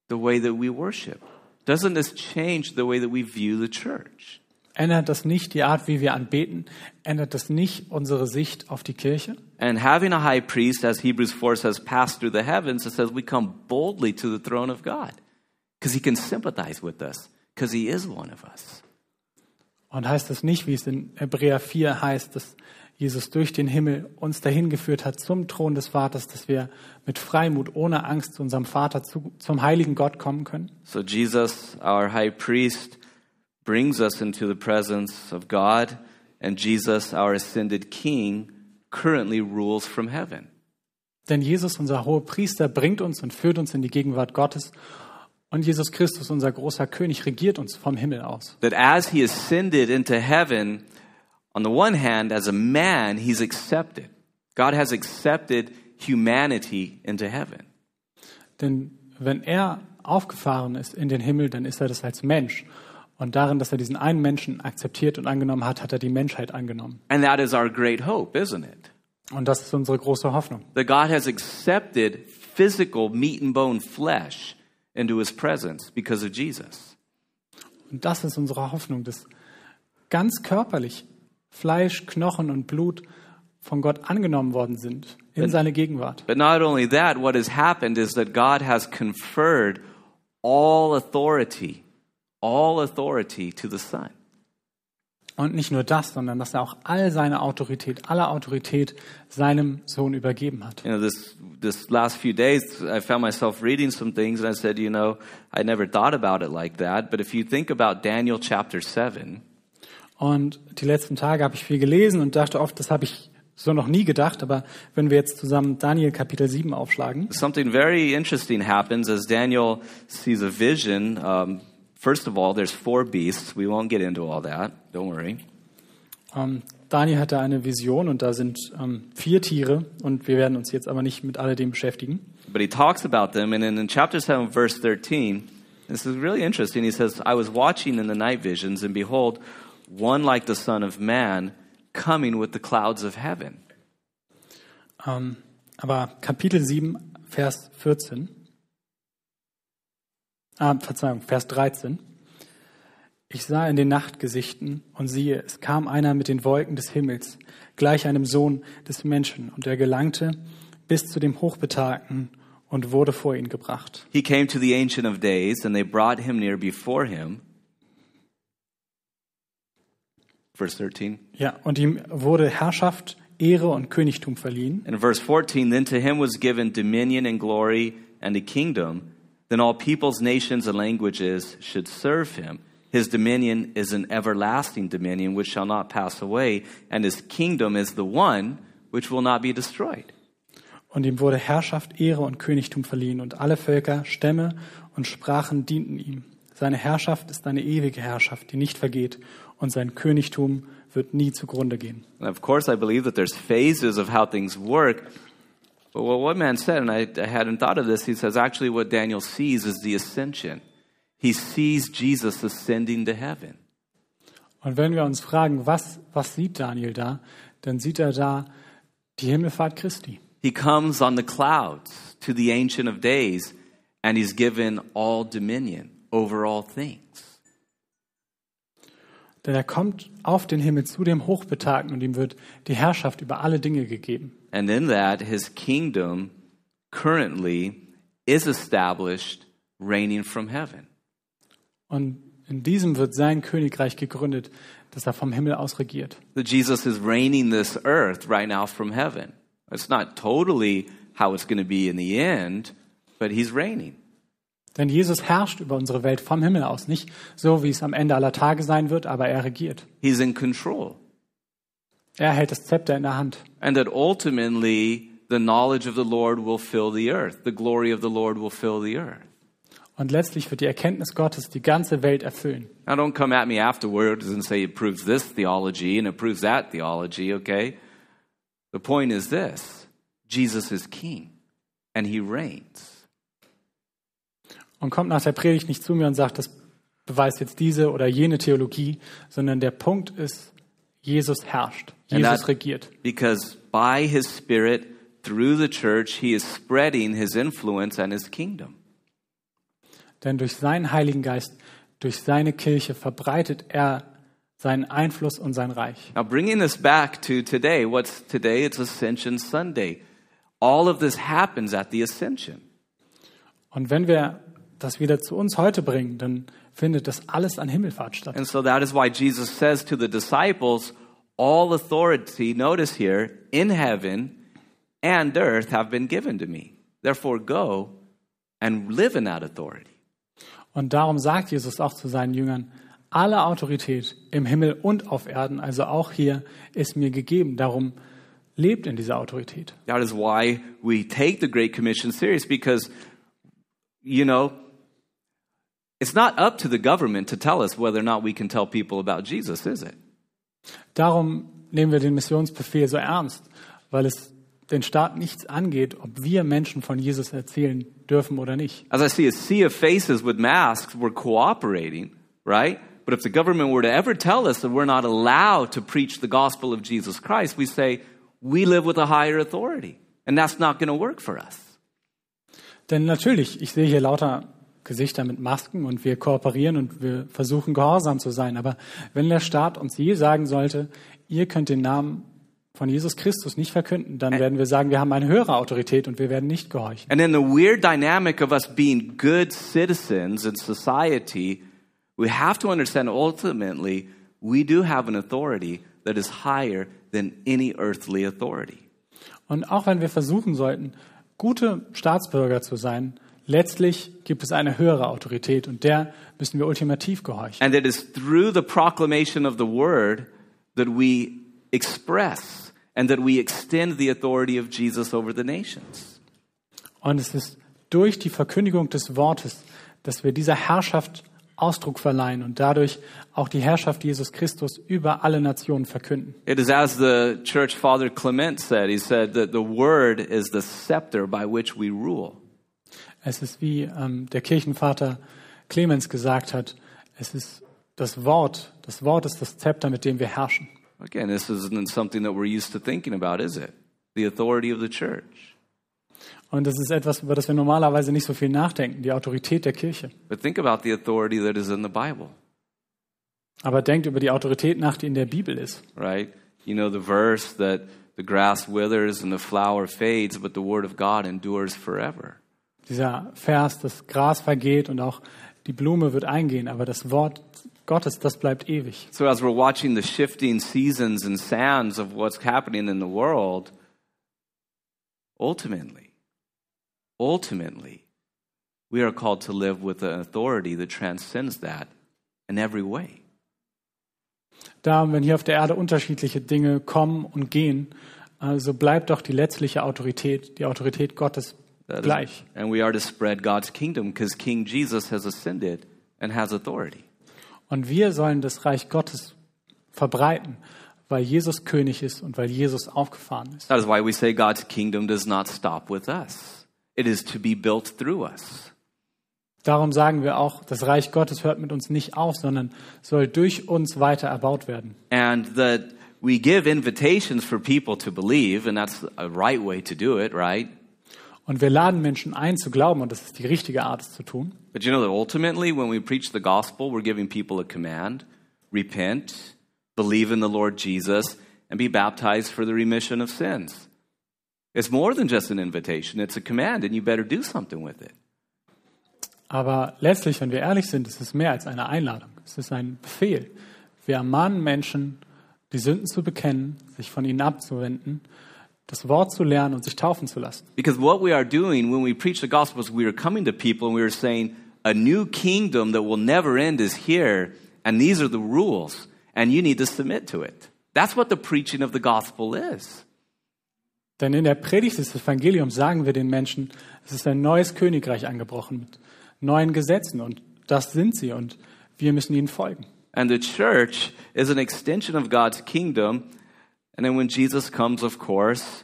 the way that we worship? Doesn't this change the way that we view the church? Ändert das nicht die Art, wie wir anbeten? Ändert das nicht unsere Sicht auf die Kirche? And having a high priest, as Hebrews 4 says, passed through the heavens, it says we come boldly to the throne of God because he can sympathize with us because he is one of us. Und heißt das nicht, wie es in Hebräer 4 heißt, dass Jesus durch den Himmel uns dahin geführt hat zum Thron des Vaters, dass wir mit Freimut, ohne Angst zu unserem Vater, zu, zum heiligen Gott kommen können? So Jesus, our high priest, brings us into the presence of God, and Jesus, our ascended king, currently rules from heaven. Denn Jesus, unser hoher Priester, bringt uns und führt uns in die Gegenwart Gottes. Und Jesus Christus, unser großer König, regiert uns vom Himmel aus. That as he ascended into heaven, on the one hand, as a man, he's accepted. God has accepted humanity into heaven. Denn wenn er aufgefahren ist in den Himmel, dann ist er das als Mensch. Und darin, dass er diesen einen Menschen akzeptiert und angenommen hat, hat er die Menschheit angenommen. And that is our great hope, isn't it? Und das ist unsere große Hoffnung. That God has accepted physical meat and bone flesh into his presence because of Jesus. Und das ist unsere Hoffnung, dass ganz körperlich Fleisch, Knochen und Blut von Gott angenommen worden sind in seine Gegenwart. But not only that, what has happened is that God has conferred all authority, all authority to the Son. Und nicht nur das, sondern dass er auch all seine Autorität, alle Autorität seinem Sohn übergeben hat. You know, this this last few days, I found myself reading some things, and I said, you know, I never thought about it like that. But if you think about Daniel chapter seven, Und die letzten Tage habe ich viel gelesen und dachte oft, das habe ich so noch nie gedacht. Aber wenn wir jetzt zusammen Daniel Kapitel 7 aufschlagen, something very interesting happens as Daniel sees a vision. Um, first of all, there's four beasts. We won't get into all that. Don't worry. ähm, Daniel hatte eine Vision und da sind ähm, vier Tiere und wir werden uns jetzt aber nicht mit alledem beschäftigen. But he talks about them, and in, in chapter 7, verse 13, this is really interesting. He says, I was watching in the night visions, and behold, one like the Son of Man coming with the clouds of heaven. Ähm, aber Kapitel 7, Vers 14, ah, Verzeihung, Vers 13. Ich sah in den Nachtgesichten und siehe, es kam einer mit den Wolken des Himmels, gleich einem Sohn des Menschen, und er gelangte bis zu dem Hochbetagten und wurde vor ihn gebracht. He came to the Ancient of Days, and they brought him near before him. Verse 13. Ja, und ihm wurde Herrschaft, Ehre und Königtum verliehen. In verse 14, then to him was given dominion and glory and a kingdom. Then all peoples, nations, and languages should serve him. His dominion is an everlasting dominion which shall not pass away, and his kingdom is the one which will not be destroyed. Und ihm wurde Herrschaft, Ehre und Königtum verliehen, und alle Völker, Stämme und Sprachen dienten ihm. Seine Herrschaft ist eine ewige Herrschaft, die nicht vergeht, und sein Königtum wird nie zugrunde gehen. And of course, I believe that there's phases of how things work. But what one man said, and I, I hadn't thought of this, he says actually what Daniel sees is the ascension. He sees Jesus ascending to heaven. Und wenn wir uns fragen, was, was sieht Daniel da, dann sieht er da die Himmelfahrt Christi. He comes on the clouds to the Ancient of Days, and he's given all dominion over all things. Denn er kommt auf den Himmel zu dem Hochbetagten und ihm wird die Herrschaft über alle Dinge gegeben. And in that, his kingdom currently is established, reigning from heaven. Und in diesem wird sein Königreich gegründet, das er vom Himmel aus regiert. That Jesus is reigning this earth right now from heaven. It's not totally how it's going to be in the end, but he's reigning. Denn Jesus herrscht über unsere Welt vom Himmel aus, nicht so wie es am Ende aller Tage sein wird, aber er regiert. He's in control. Er hält das Zepter in der Hand. and that ultimately the knowledge of the Lord will fill the earth. The glory of the Lord will fill the earth. Und letztlich wird die Erkenntnis Gottes die ganze Welt erfüllen. Now, don't come at me afterwards and say it proves this theology and it proves that theology, okay? The point is this Jesus is king and he reigns. Und kommt nach der Predigt nicht zu mir und sagt, das beweist jetzt diese oder jene Theologie, sondern der Punkt ist, Jesus herrscht, Jesus that- regiert. Because by his Spirit, through the church, he is spreading his influence and his kingdom. Denn durch seinen Heiligen Geist, durch seine Kirche verbreitet er seinen Einfluss und sein Reich. Now, bringing this back to today, what's today? It's Ascension Sunday. All of this happens at the Ascension. Und wenn wir das wieder zu uns heute bringen, dann findet das alles an Himmelfahrt statt. And so that is why Jesus says to the disciples, All authority, notice here, in heaven and earth have been given to me. Therefore, go and live in that authority. Und darum sagt Jesus auch zu seinen Jüngern, alle Autorität im Himmel und auf Erden, also auch hier, ist mir gegeben. Darum lebt in dieser Autorität. That is why we take the Great Commission serious because, you know, it's not up to the government to tell us whether or not we can tell people about Jesus, is it? Darum nehmen wir den Missionsbefehl so ernst, weil es den Staat nichts angeht, ob wir Menschen von Jesus erzählen dürfen oder nicht. As I see a sea of faces with masks, we're cooperating, right? But if the government were to ever tell us that we're not allowed to preach the gospel of Jesus Christ, we say, we live with a higher authority. And that's not going to work for us. Denn natürlich, ich sehe hier lauter Gesichter mit Masken und wir kooperieren und wir versuchen gehorsam zu sein. Aber wenn der Staat uns je sagen sollte, ihr könnt den Namen von Jesus Christus nicht verkünden, dann werden wir sagen, wir haben eine höhere Autorität und wir werden nicht gehorchen. And in the weird dynamic of us being good citizens in society, we have to understand ultimately we do have an authority that is higher than any earthly authority. Und auch wenn wir versuchen sollten, gute Staatsbürger zu sein, letztlich gibt es eine höhere Autorität und der müssen wir ultimativ gehorchen. And it is through the proclamation of the word that we express and that we extend the authority of Jesus over the nations. Und es ist durch die Verkündigung des Wortes, dass wir dieser Herrschaft Ausdruck verleihen und dadurch auch die Herrschaft Jesus Christus über alle Nationen verkünden. It is as the church father Clement said, he said that the word is the scepter by which we rule. Es ist wie ähm, der Kirchenvater Clemens gesagt hat, es ist das Wort, das Wort ist das Zepter, mit dem wir herrschen. Again, this isn't something that we're used to thinking about, is it? The authority of the church. Und das ist etwas, über das wir normalerweise nicht so viel nachdenken, die Autorität der Kirche. But think about the authority that is in the Bible, Aber denkt über die Autorität nach, die in der Bibel ist. right? You know the verse that the grass withers and the flower fades, but the word of God endures forever. Dieser Vers, das Gras vergeht und auch die Blume wird eingehen, aber das Wort Gottes, das bleibt ewig. So as we're watching the shifting seasons and sands of what's happening in the world, ultimately, ultimately, we are called to live with an authority that transcends that in every way. Da, wenn hier auf der Erde unterschiedliche Dinge kommen und gehen, also bleibt doch die letztliche Autorität, die Autorität Gottes gleich. and we are to spread God's kingdom because King Jesus has ascended and has authority. Und wir sollen das Reich Gottes verbreiten, weil Jesus König ist und weil Jesus aufgefahren ist. That is why we say God's kingdom does not stop with us. It is to be built through us. Darum sagen wir auch, das Reich Gottes hört mit uns nicht auf, sondern soll durch uns weiter erbaut werden. And that we give invitations for people to believe, and that's a right way to do it, right? Und wir laden Menschen ein zu glauben, und das ist die richtige Art, es zu tun. But you know that ultimately, when we preach the gospel, we're giving people a command repent, believe in the Lord Jesus, and be baptized for the remission of sins. It's more than just an invitation, it's a command, and you better do something with it. Aber letztlich, wenn wir ehrlich sind, ist es mehr als eine Einladung. Es ist ein Befehl. Wir ermahnen Menschen, die Sünden zu bekennen, sich von ihnen abzuwenden, das Wort zu lernen und sich taufen zu lassen. Because what we are doing when we preach the gospel is we are coming to people and we are saying, a new kingdom that will never end is here, and these are the rules, and you need to submit to it. That's what the preaching of the gospel is. Denn in der Predigt des Evangeliums sagen wir den Menschen, es ist ein neues Königreich angebrochen mit neuen Gesetzen und das sind sie und wir müssen ihnen folgen. And the church is an extension of God's kingdom. And then when Jesus comes, of course,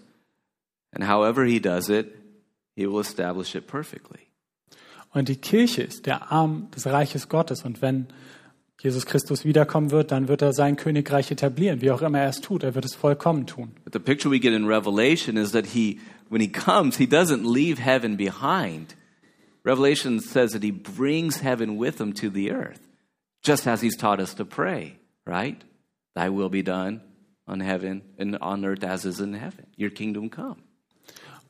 and however he does it, he will establish it perfectly. Und die Kirche ist der Arm des Reiches Gottes und wenn Jesus Christus wiederkommen wird, dann wird er sein Königreich etablieren, wie auch immer er es tut. Er wird es vollkommen tun. But the picture we get in Revelation is that he, when he comes, he doesn't leave heaven behind. Revelation says that he brings heaven with him to the earth, just as he's taught us to pray, right? Thy will be done on heaven and on earth as is in heaven. Your kingdom come.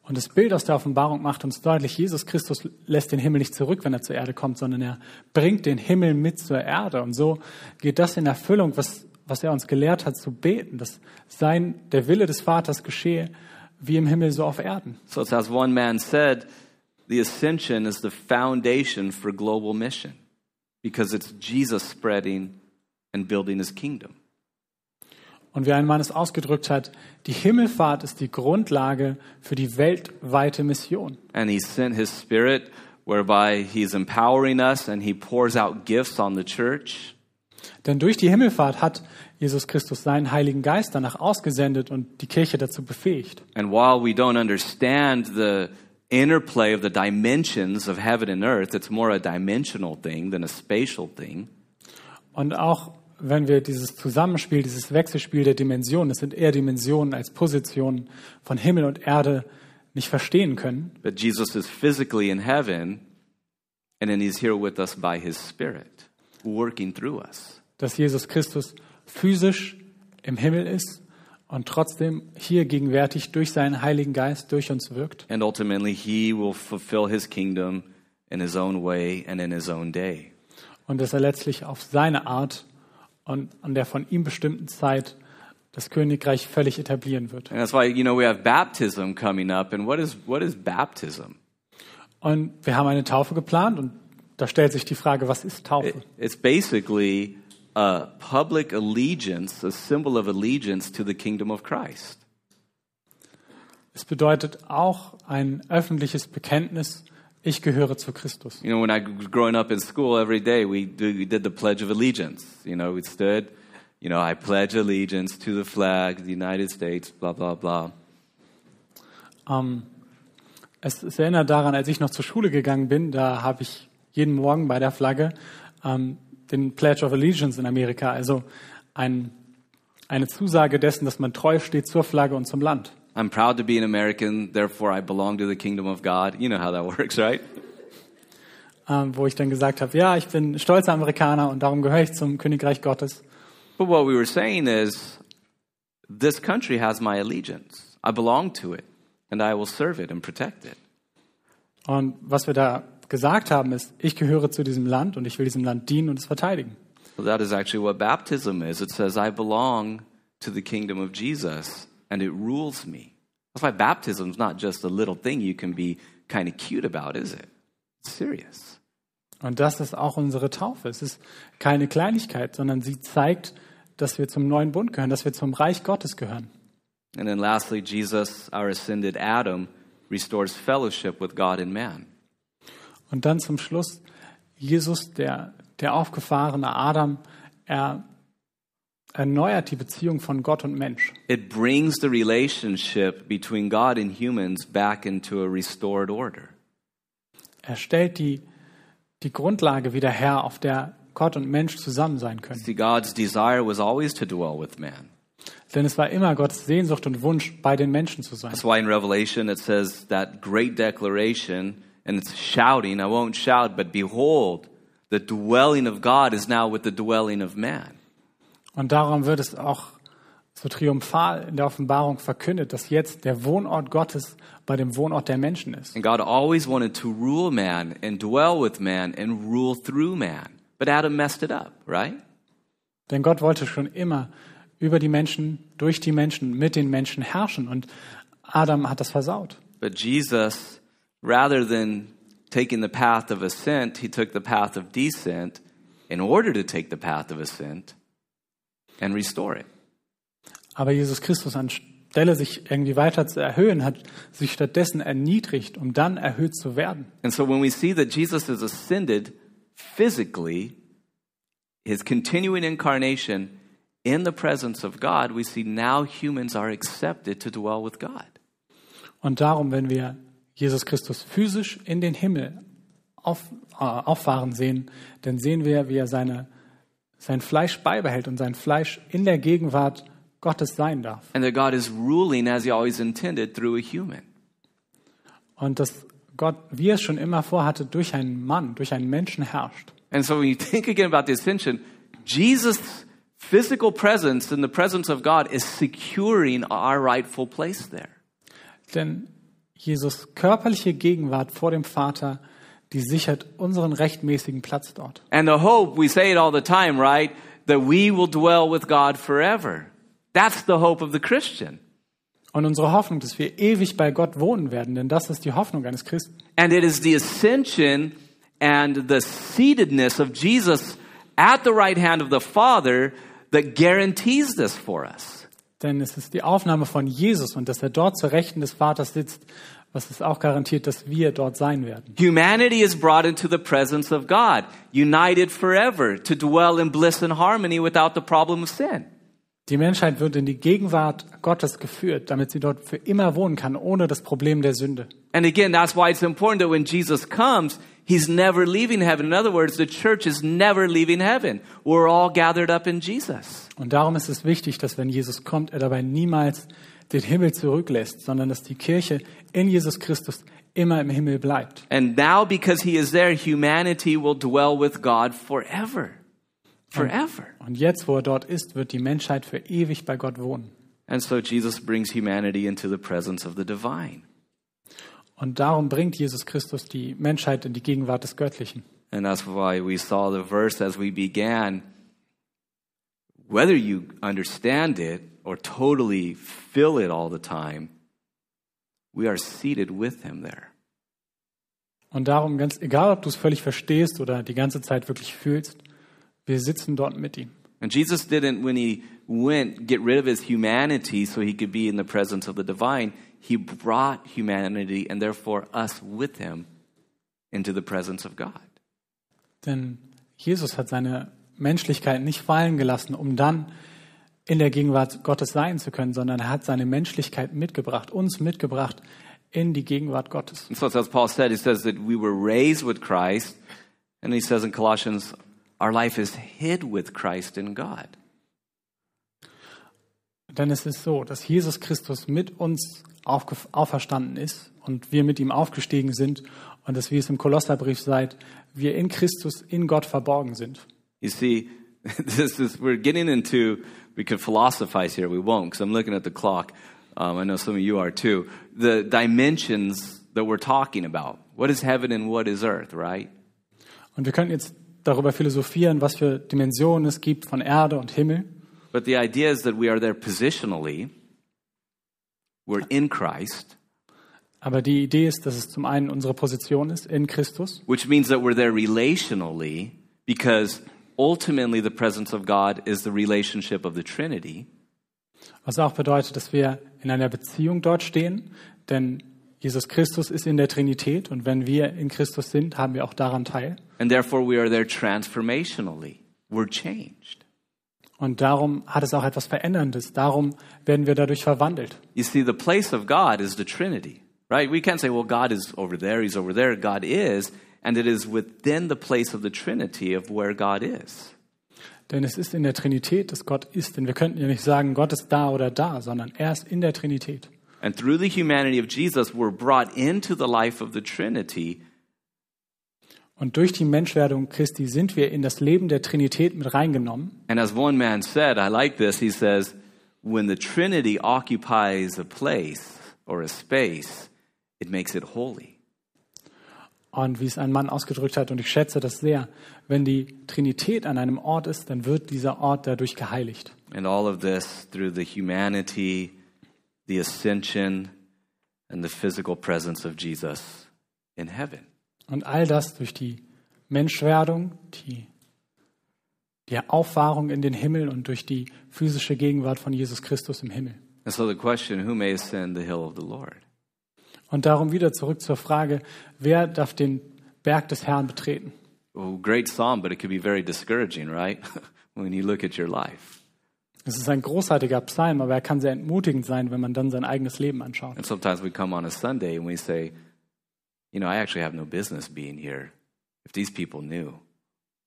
Und das Bild aus der Offenbarung macht uns deutlich, Jesus Christus lässt den Himmel nicht zurück, wenn er zur Erde kommt, sondern er bringt den Himmel mit zur Erde. Und so geht das in Erfüllung, was, was er uns gelehrt hat zu beten, dass sein, der Wille des Vaters geschehe, wie im Himmel so auf Erden. So as one man said, the ascension is the foundation for global mission because it's Jesus spreading and building his kingdom. Und wie ein Mann es ausgedrückt hat, die Himmelfahrt ist die Grundlage für die weltweite Mission. And he sent his spirit whereby he's empowering us and he pours out gifts on the church. Denn durch die Himmelfahrt hat Jesus Christus seinen Heiligen Geist danach ausgesendet und die Kirche dazu befähigt. And while we don't understand the interplay of the dimensions of heaven and earth, it's more a dimensional thing than a spatial thing. Und auch wenn wir dieses Zusammenspiel, dieses Wechselspiel der Dimensionen, es sind eher Dimensionen als Positionen von Himmel und Erde nicht verstehen können, But Jesus is physically in heaven and then he's here with us by his spirit, working through us. dass Jesus Christus physisch im Himmel ist und trotzdem hier gegenwärtig durch seinen Heiligen Geist durch uns wirkt. And ultimately, he will fulfill his kingdom in his own way and in his own day. Und dass er letztlich auf seine Art und an der von ihm bestimmten Zeit das Königreich völlig etablieren wird. And that's why, you know, we have baptism coming up. And what is, what is baptism? Und wir haben eine Taufe geplant und da stellt sich die Frage, was ist Taufe? It- it's basically a public allegiance, a symbol of allegiance to the kingdom of Christ. Es bedeutet auch ein öffentliches Bekenntnis, ich gehöre zu Christus. You know, when I was growing up in school, every day we, did the Pledge of Allegiance. You know, we stood, you know, I pledge allegiance to the flag the United States, blah, blah, blah. Ähm, es, es erinnert daran, als ich noch zur Schule gegangen bin, da habe ich jeden Morgen bei der Flagge ähm, den Pledge of Allegiance in Amerika, also ein, eine Zusage dessen, dass man treu steht zur Flagge und zum Land. I'm proud to be an American, therefore I belong to the kingdom of God. You know how that works, right? Ähm, wo ich dann gesagt habe, ja, ich bin stolzer Amerikaner und darum gehöre ich zum Königreich Gottes. But what we were saying is, this country has my allegiance. I belong to it, and I will serve it and protect it. Und was wir da gesagt haben, ist, ich gehöre zu diesem Land und ich will diesem Land dienen und es verteidigen. So that is actually what baptism is. It says, I belong to the kingdom of Jesus, and it rules me. That's why baptism is not just a little thing you can be kind of cute about, is it? It's serious. Und das ist auch unsere Taufe. Es ist keine Kleinigkeit, sondern sie zeigt, dass wir zum neuen Bund gehören, dass wir zum Reich Gottes gehören. And then lastly, Jesus, our ascended Adam, restores fellowship with God and man. Und dann zum Schluss, Jesus, der, der aufgefahrene Adam, er erneuert die Beziehung von Gott und Mensch. It brings the relationship between God and humans back into a restored order. Er stellt die, die Grundlage wieder her, auf der Gott und Mensch zusammen sein können. See, God's desire was always to dwell with man. Denn es war immer Gottes Sehnsucht und Wunsch, bei den Menschen zu sein. That's why in Revelation it says that great declaration, and it's shouting, I won't shout, but behold, the dwelling of God is now with the dwelling of man. Und darum wird es auch so triumphal in der Offenbarung verkündet, dass jetzt der Wohnort Gottes bei dem Wohnort der Menschen ist. And God always wanted to rule man and dwell with man and rule through man. But Adam messed it up, right? Denn Gott wollte schon immer über die Menschen, durch die Menschen, mit den Menschen herrschen. Und Adam hat das versaut. But Jesus, rather than taking the path of ascent, he took the path of descent in order to take the path of ascent and restore it. Aber Jesus Christus anstelle sich irgendwie weiter zu erhöhen, hat sich stattdessen erniedrigt, um dann erhöht zu werden. And so when we see that Jesus is ascended physically, his continuing incarnation in the presence of God, we see now humans are accepted to dwell with God. Und darum, wenn wir Jesus Christus physisch in den Himmel auf, äh, auffahren sehen, dann sehen wir, wie er seine, sein Fleisch beibehält und sein Fleisch in der Gegenwart Gottes sein darf. And that God is ruling as he always intended through a human. Und dass Gott, wie er es schon immer vorhatte, durch einen Mann, durch einen Menschen herrscht. And so when you think again about the ascension, Jesus' physical presence in the presence of God is securing our rightful place there. Denn Jesus körperliche Gegenwart vor dem Vater, die sichert unseren rechtmäßigen Platz dort. And the hope, we say it all the time, right? That we will dwell with God forever. That's the hope of the Christian. Und unsere Hoffnung, dass wir ewig bei Gott wohnen werden, denn das ist die Hoffnung eines Christen. And it is the ascension and the seatedness of Jesus at the right hand of the Father that guarantees this for us. Denn es ist die Aufnahme von Jesus und dass er dort zur Rechten des Vaters sitzt, was es auch garantiert, dass wir dort sein werden. Humanity is brought into the presence of God, united forever to dwell in bliss and harmony without the problem of sin. Die Menschheit wird in die Gegenwart Gottes geführt, damit sie dort für immer wohnen kann, ohne das Problem der Sünde. And again, that's why it's important that when Jesus comes, he's never leaving heaven. In other words, the church is never leaving heaven. We're all gathered up in Jesus. Und darum ist es wichtig, dass wenn Jesus kommt, er dabei niemals den Himmel zurücklässt, sondern dass die Kirche in Jesus Christus immer im Himmel bleibt. And now, because he is there, humanity will dwell with God forever. Forever. Und jetzt, wo er dort ist, wird die Menschheit für ewig bei Gott wohnen. And so Jesus brings humanity into the presence of the divine. Und darum bringt Jesus Christus die Menschheit in die Gegenwart des Göttlichen. And that's why we saw the verse as we began. Whether you understand it or totally feel it all the time, we are seated with him there. Und darum, ganz egal, ob du es völlig verstehst oder die ganze Zeit wirklich fühlst, wir sitzen dort mit ihm. And Jesus didn't, when he went, get rid of his humanity so he could be in the presence of the divine. He brought humanity and therefore us with him into the presence of God. Denn Jesus hat seine Menschlichkeit nicht fallen gelassen, um dann in der Gegenwart Gottes sein zu können, sondern er hat seine Menschlichkeit mitgebracht, uns mitgebracht in die Gegenwart Gottes. And so, as Paul said, he says that we were raised with Christ. And he says in Colossians, our life is hid with Christ in God. Denn es ist so, dass Jesus Christus mit uns auferstanden ist und wir mit ihm aufgestiegen sind und dass, wie es im Kolosserbrief seid, wir in Christus in Gott verborgen sind. You see, this is, we're getting into, we could philosophize here, we won't, because I'm looking at the clock. Um, I know some of you are too. The dimensions that we're talking about. What is heaven and what is earth, right? Und wir können jetzt darüber philosophieren, was für Dimensionen es gibt von Erde und Himmel. But the idea is that we are there positionally. We're in Christ, Aber die Idee ist, dass es zum einen unsere Position ist in Christus, which means that we're there relationally because ultimately the presence of God is the relationship of the Trinity. was auch bedeutet, dass wir in einer Beziehung dort stehen, denn Jesus Christus ist in der Trinität und wenn wir in Christus sind, haben wir auch daran teil. And therefore we are there transformationally. We're changed. Und darum hat es auch etwas Veränderndes. Darum werden wir dadurch verwandelt. You see, the place of God is the Trinity, right? We can't say, well, God is over there, He's over there. God is, and it is within the place of the Trinity of where God is. Denn es ist in der Trinität, dass Gott ist. Denn wir könnten ja nicht sagen, Gott ist da oder da, sondern er ist in der Trinität. And through the humanity of Jesus, we're brought into the life of the Trinity, Und durch die Menschwerdung Christi sind wir in das Leben der Trinität mit reingenommen. And as one man said, I like this, he says, when the Trinity occupies a place or a space, it makes it holy. Und wie es ein Mann ausgedrückt hat, und ich schätze das sehr, wenn die Trinität an einem Ort ist, dann wird dieser Ort dadurch geheiligt. And all of this through the humanity, the ascension, and the physical presence of Jesus in heaven. Und all das durch die Menschwerdung, die die Auffahrung in den Himmel und durch die physische Gegenwart von Jesus Christus im Himmel. And so the question, who may ascend the hill of the Lord? Und darum wieder zurück zur Frage, wer darf den Berg des Herrn betreten? Well, great psalm, but it could be very discouraging, right? when you look at your life. Es ist ein großartiger Psalm, aber er kann sehr entmutigend sein, wenn man dann sein eigenes Leben anschaut. And sometimes we come on a Sunday and we say, you know, I actually have no business being here. If these people knew,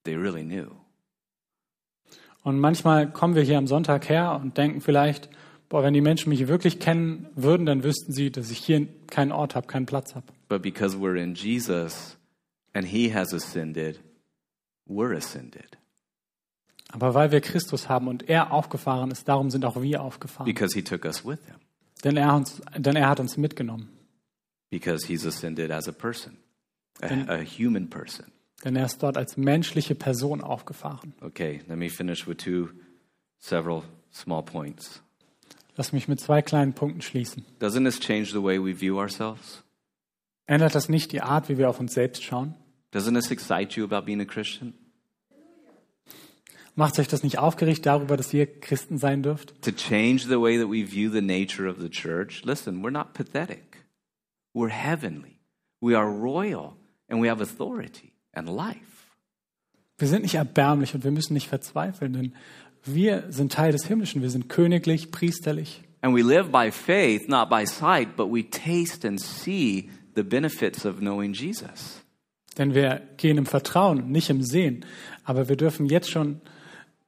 they really knew. Und manchmal kommen wir hier am Sonntag her und denken vielleicht, boah, wenn die Menschen mich wirklich kennen würden, dann wüssten sie, dass ich hier keinen Ort habe, keinen Platz habe. But because we're in Jesus and he has ascended, we're ascended. Aber weil wir Christus haben und er aufgefahren ist, darum sind auch wir aufgefahren. Because he took us with him. Denn er, uns, denn er hat uns mitgenommen. Because he's ascended as a person, a, a human person. Denn er ist dort als menschliche Person aufgefahren. Okay, let me finish with two, several small points. Lass mich mit zwei kleinen Punkten schließen. Doesn't this change the way we view ourselves? Ändert das nicht die Art, wie wir auf uns selbst schauen? Doesn't this excite you about being a Christian? Macht euch das nicht aufgeregt darüber, dass ihr Christen sein dürft? To change the way that we view the nature of the church? Listen, we're not pathetic. We're heavenly. We are royal and we have authority and life. Wir sind nicht erbärmlich und wir müssen nicht verzweifeln, denn wir sind Teil des Himmlischen. Wir sind königlich, priesterlich. And we live by faith, not by sight, but we taste and see the benefits of knowing Jesus. Denn wir gehen im Vertrauen, nicht im Sehen. Aber wir dürfen jetzt schon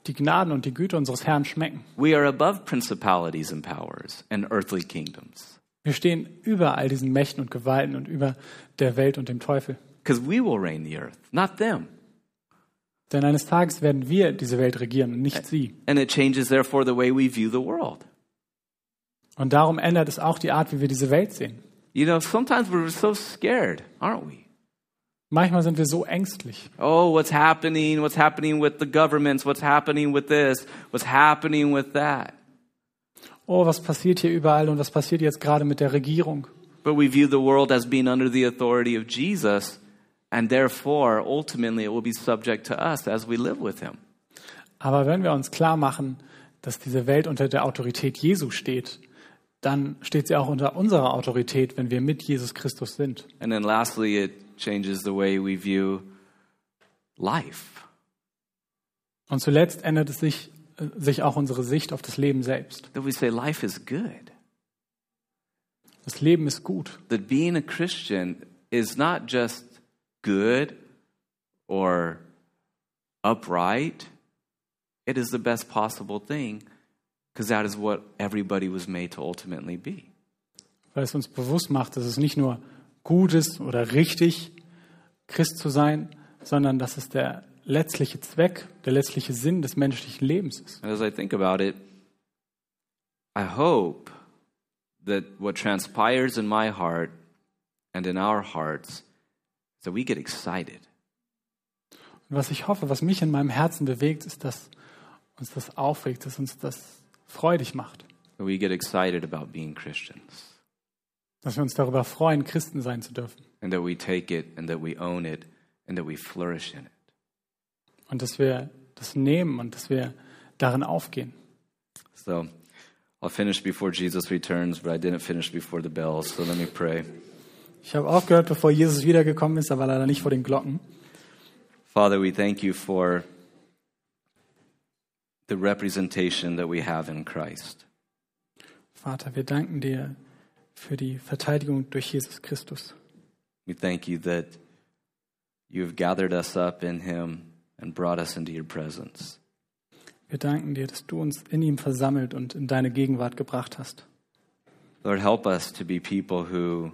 die Gnaden und die Güte unseres Herrn schmecken. We are above principalities and powers and earthly kingdoms Wir stehen über all diesen Mächten und Gewalten und über der Welt und dem Teufel. because we will reign the earth, not them. Denn eines Tages werden wir diese Welt regieren und nicht sie. And it changes, therefore, the way we view the world. Und darum ändert es auch die Art, wie wir diese Welt sehen. You know, sometimes we're so scared, aren't we? Manchmal sind wir so ängstlich. Oh, what's happening? What's happening with the governments? What's happening with this? What's happening with that? Oh, was passiert hier überall und was passiert jetzt gerade mit der Regierung? But we view the world as being under the authority of Jesus, and therefore, ultimately, it will be subject to us as we live with him. Aber wenn wir uns klar machen, dass diese Welt unter der Autorität Jesu steht, dann steht sie auch unter unserer Autorität, wenn wir mit Jesus Christus sind. And then lastly, it changes the way we view life. Und zuletzt ändert es sich, äh, sich auch unsere Sicht auf das Leben selbst. That we say life is good. Das Leben ist gut. That being a Christian is not just good or upright, it is the best possible thing because that is what everybody was made to ultimately be. Weil es uns bewusst macht, dass es nicht nur gut ist oder richtig, Christ zu sein, sondern dass es der letztliche Zweck, der letztliche Sinn des menschlichen Lebens ist. As I think about it, I hope that what transpires in my heart and in our hearts that we get excited. Und was ich hoffe, was mich in meinem Herzen bewegt, ist, dass uns das aufregt, dass uns das freudig macht. That we get excited about being Christians. Dass wir uns darüber freuen, Christen sein zu dürfen. And that we take it and that we own it and that we flourish in it. Und dass wir das nehmen und dass wir darin aufgehen. So I'll finish before Jesus returns, but I didn't finish before the bells. So let me pray. Ich habe aufgehört, bevor Jesus wiedergekommen ist, aber leider nicht vor den Glocken. Father, we thank you for the representation that we have in Christ. Vater, wir danken dir für die Verteidigung durch Jesus Christus. We thank you that you have gathered us up in him and brought us into your presence. Wir danken dir, dass du uns in ihm versammelt und in deine Gegenwart gebracht hast. Lord, help us to be people who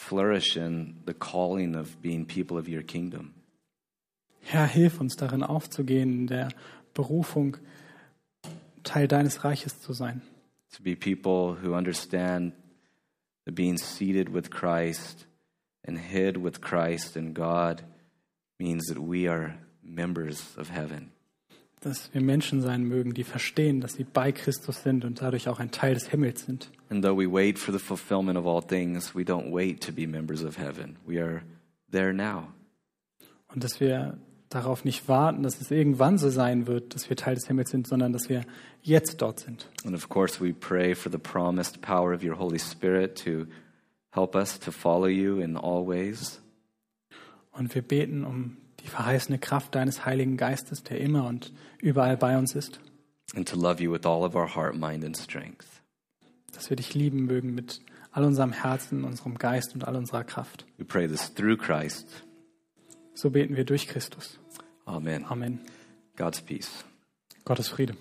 flourish in the calling of being people of your kingdom. Herr, hilf uns darin aufzugehen, in der Berufung Teil deines Reiches zu sein. To be people who understand that being seated with Christ and hid with Christ in God means that we are members of heaven. Dass wir Menschen sein mögen, die verstehen, dass sie bei Christus sind und dadurch auch ein Teil des Himmels sind. And though we wait for the fulfillment of all things, we don't wait to be members of heaven. We are there now. Und dass wir darauf nicht warten, dass es irgendwann so sein wird, dass wir Teil des Himmels sind, sondern dass wir jetzt dort sind. And of course, we pray for the promised power of your Holy Spirit to help us to follow you in all ways. Und wir beten um die verheißene Kraft deines Heiligen Geistes, der immer und überall bei uns ist, and to love you with all of our heart, mind, and strength. dass wir dich lieben mögen mit all unserem Herzen, unserem Geist und all unserer Kraft. We pray this through Christ. So beten wir durch Christus. Amen. Amen. God's peace. Gottes Friede.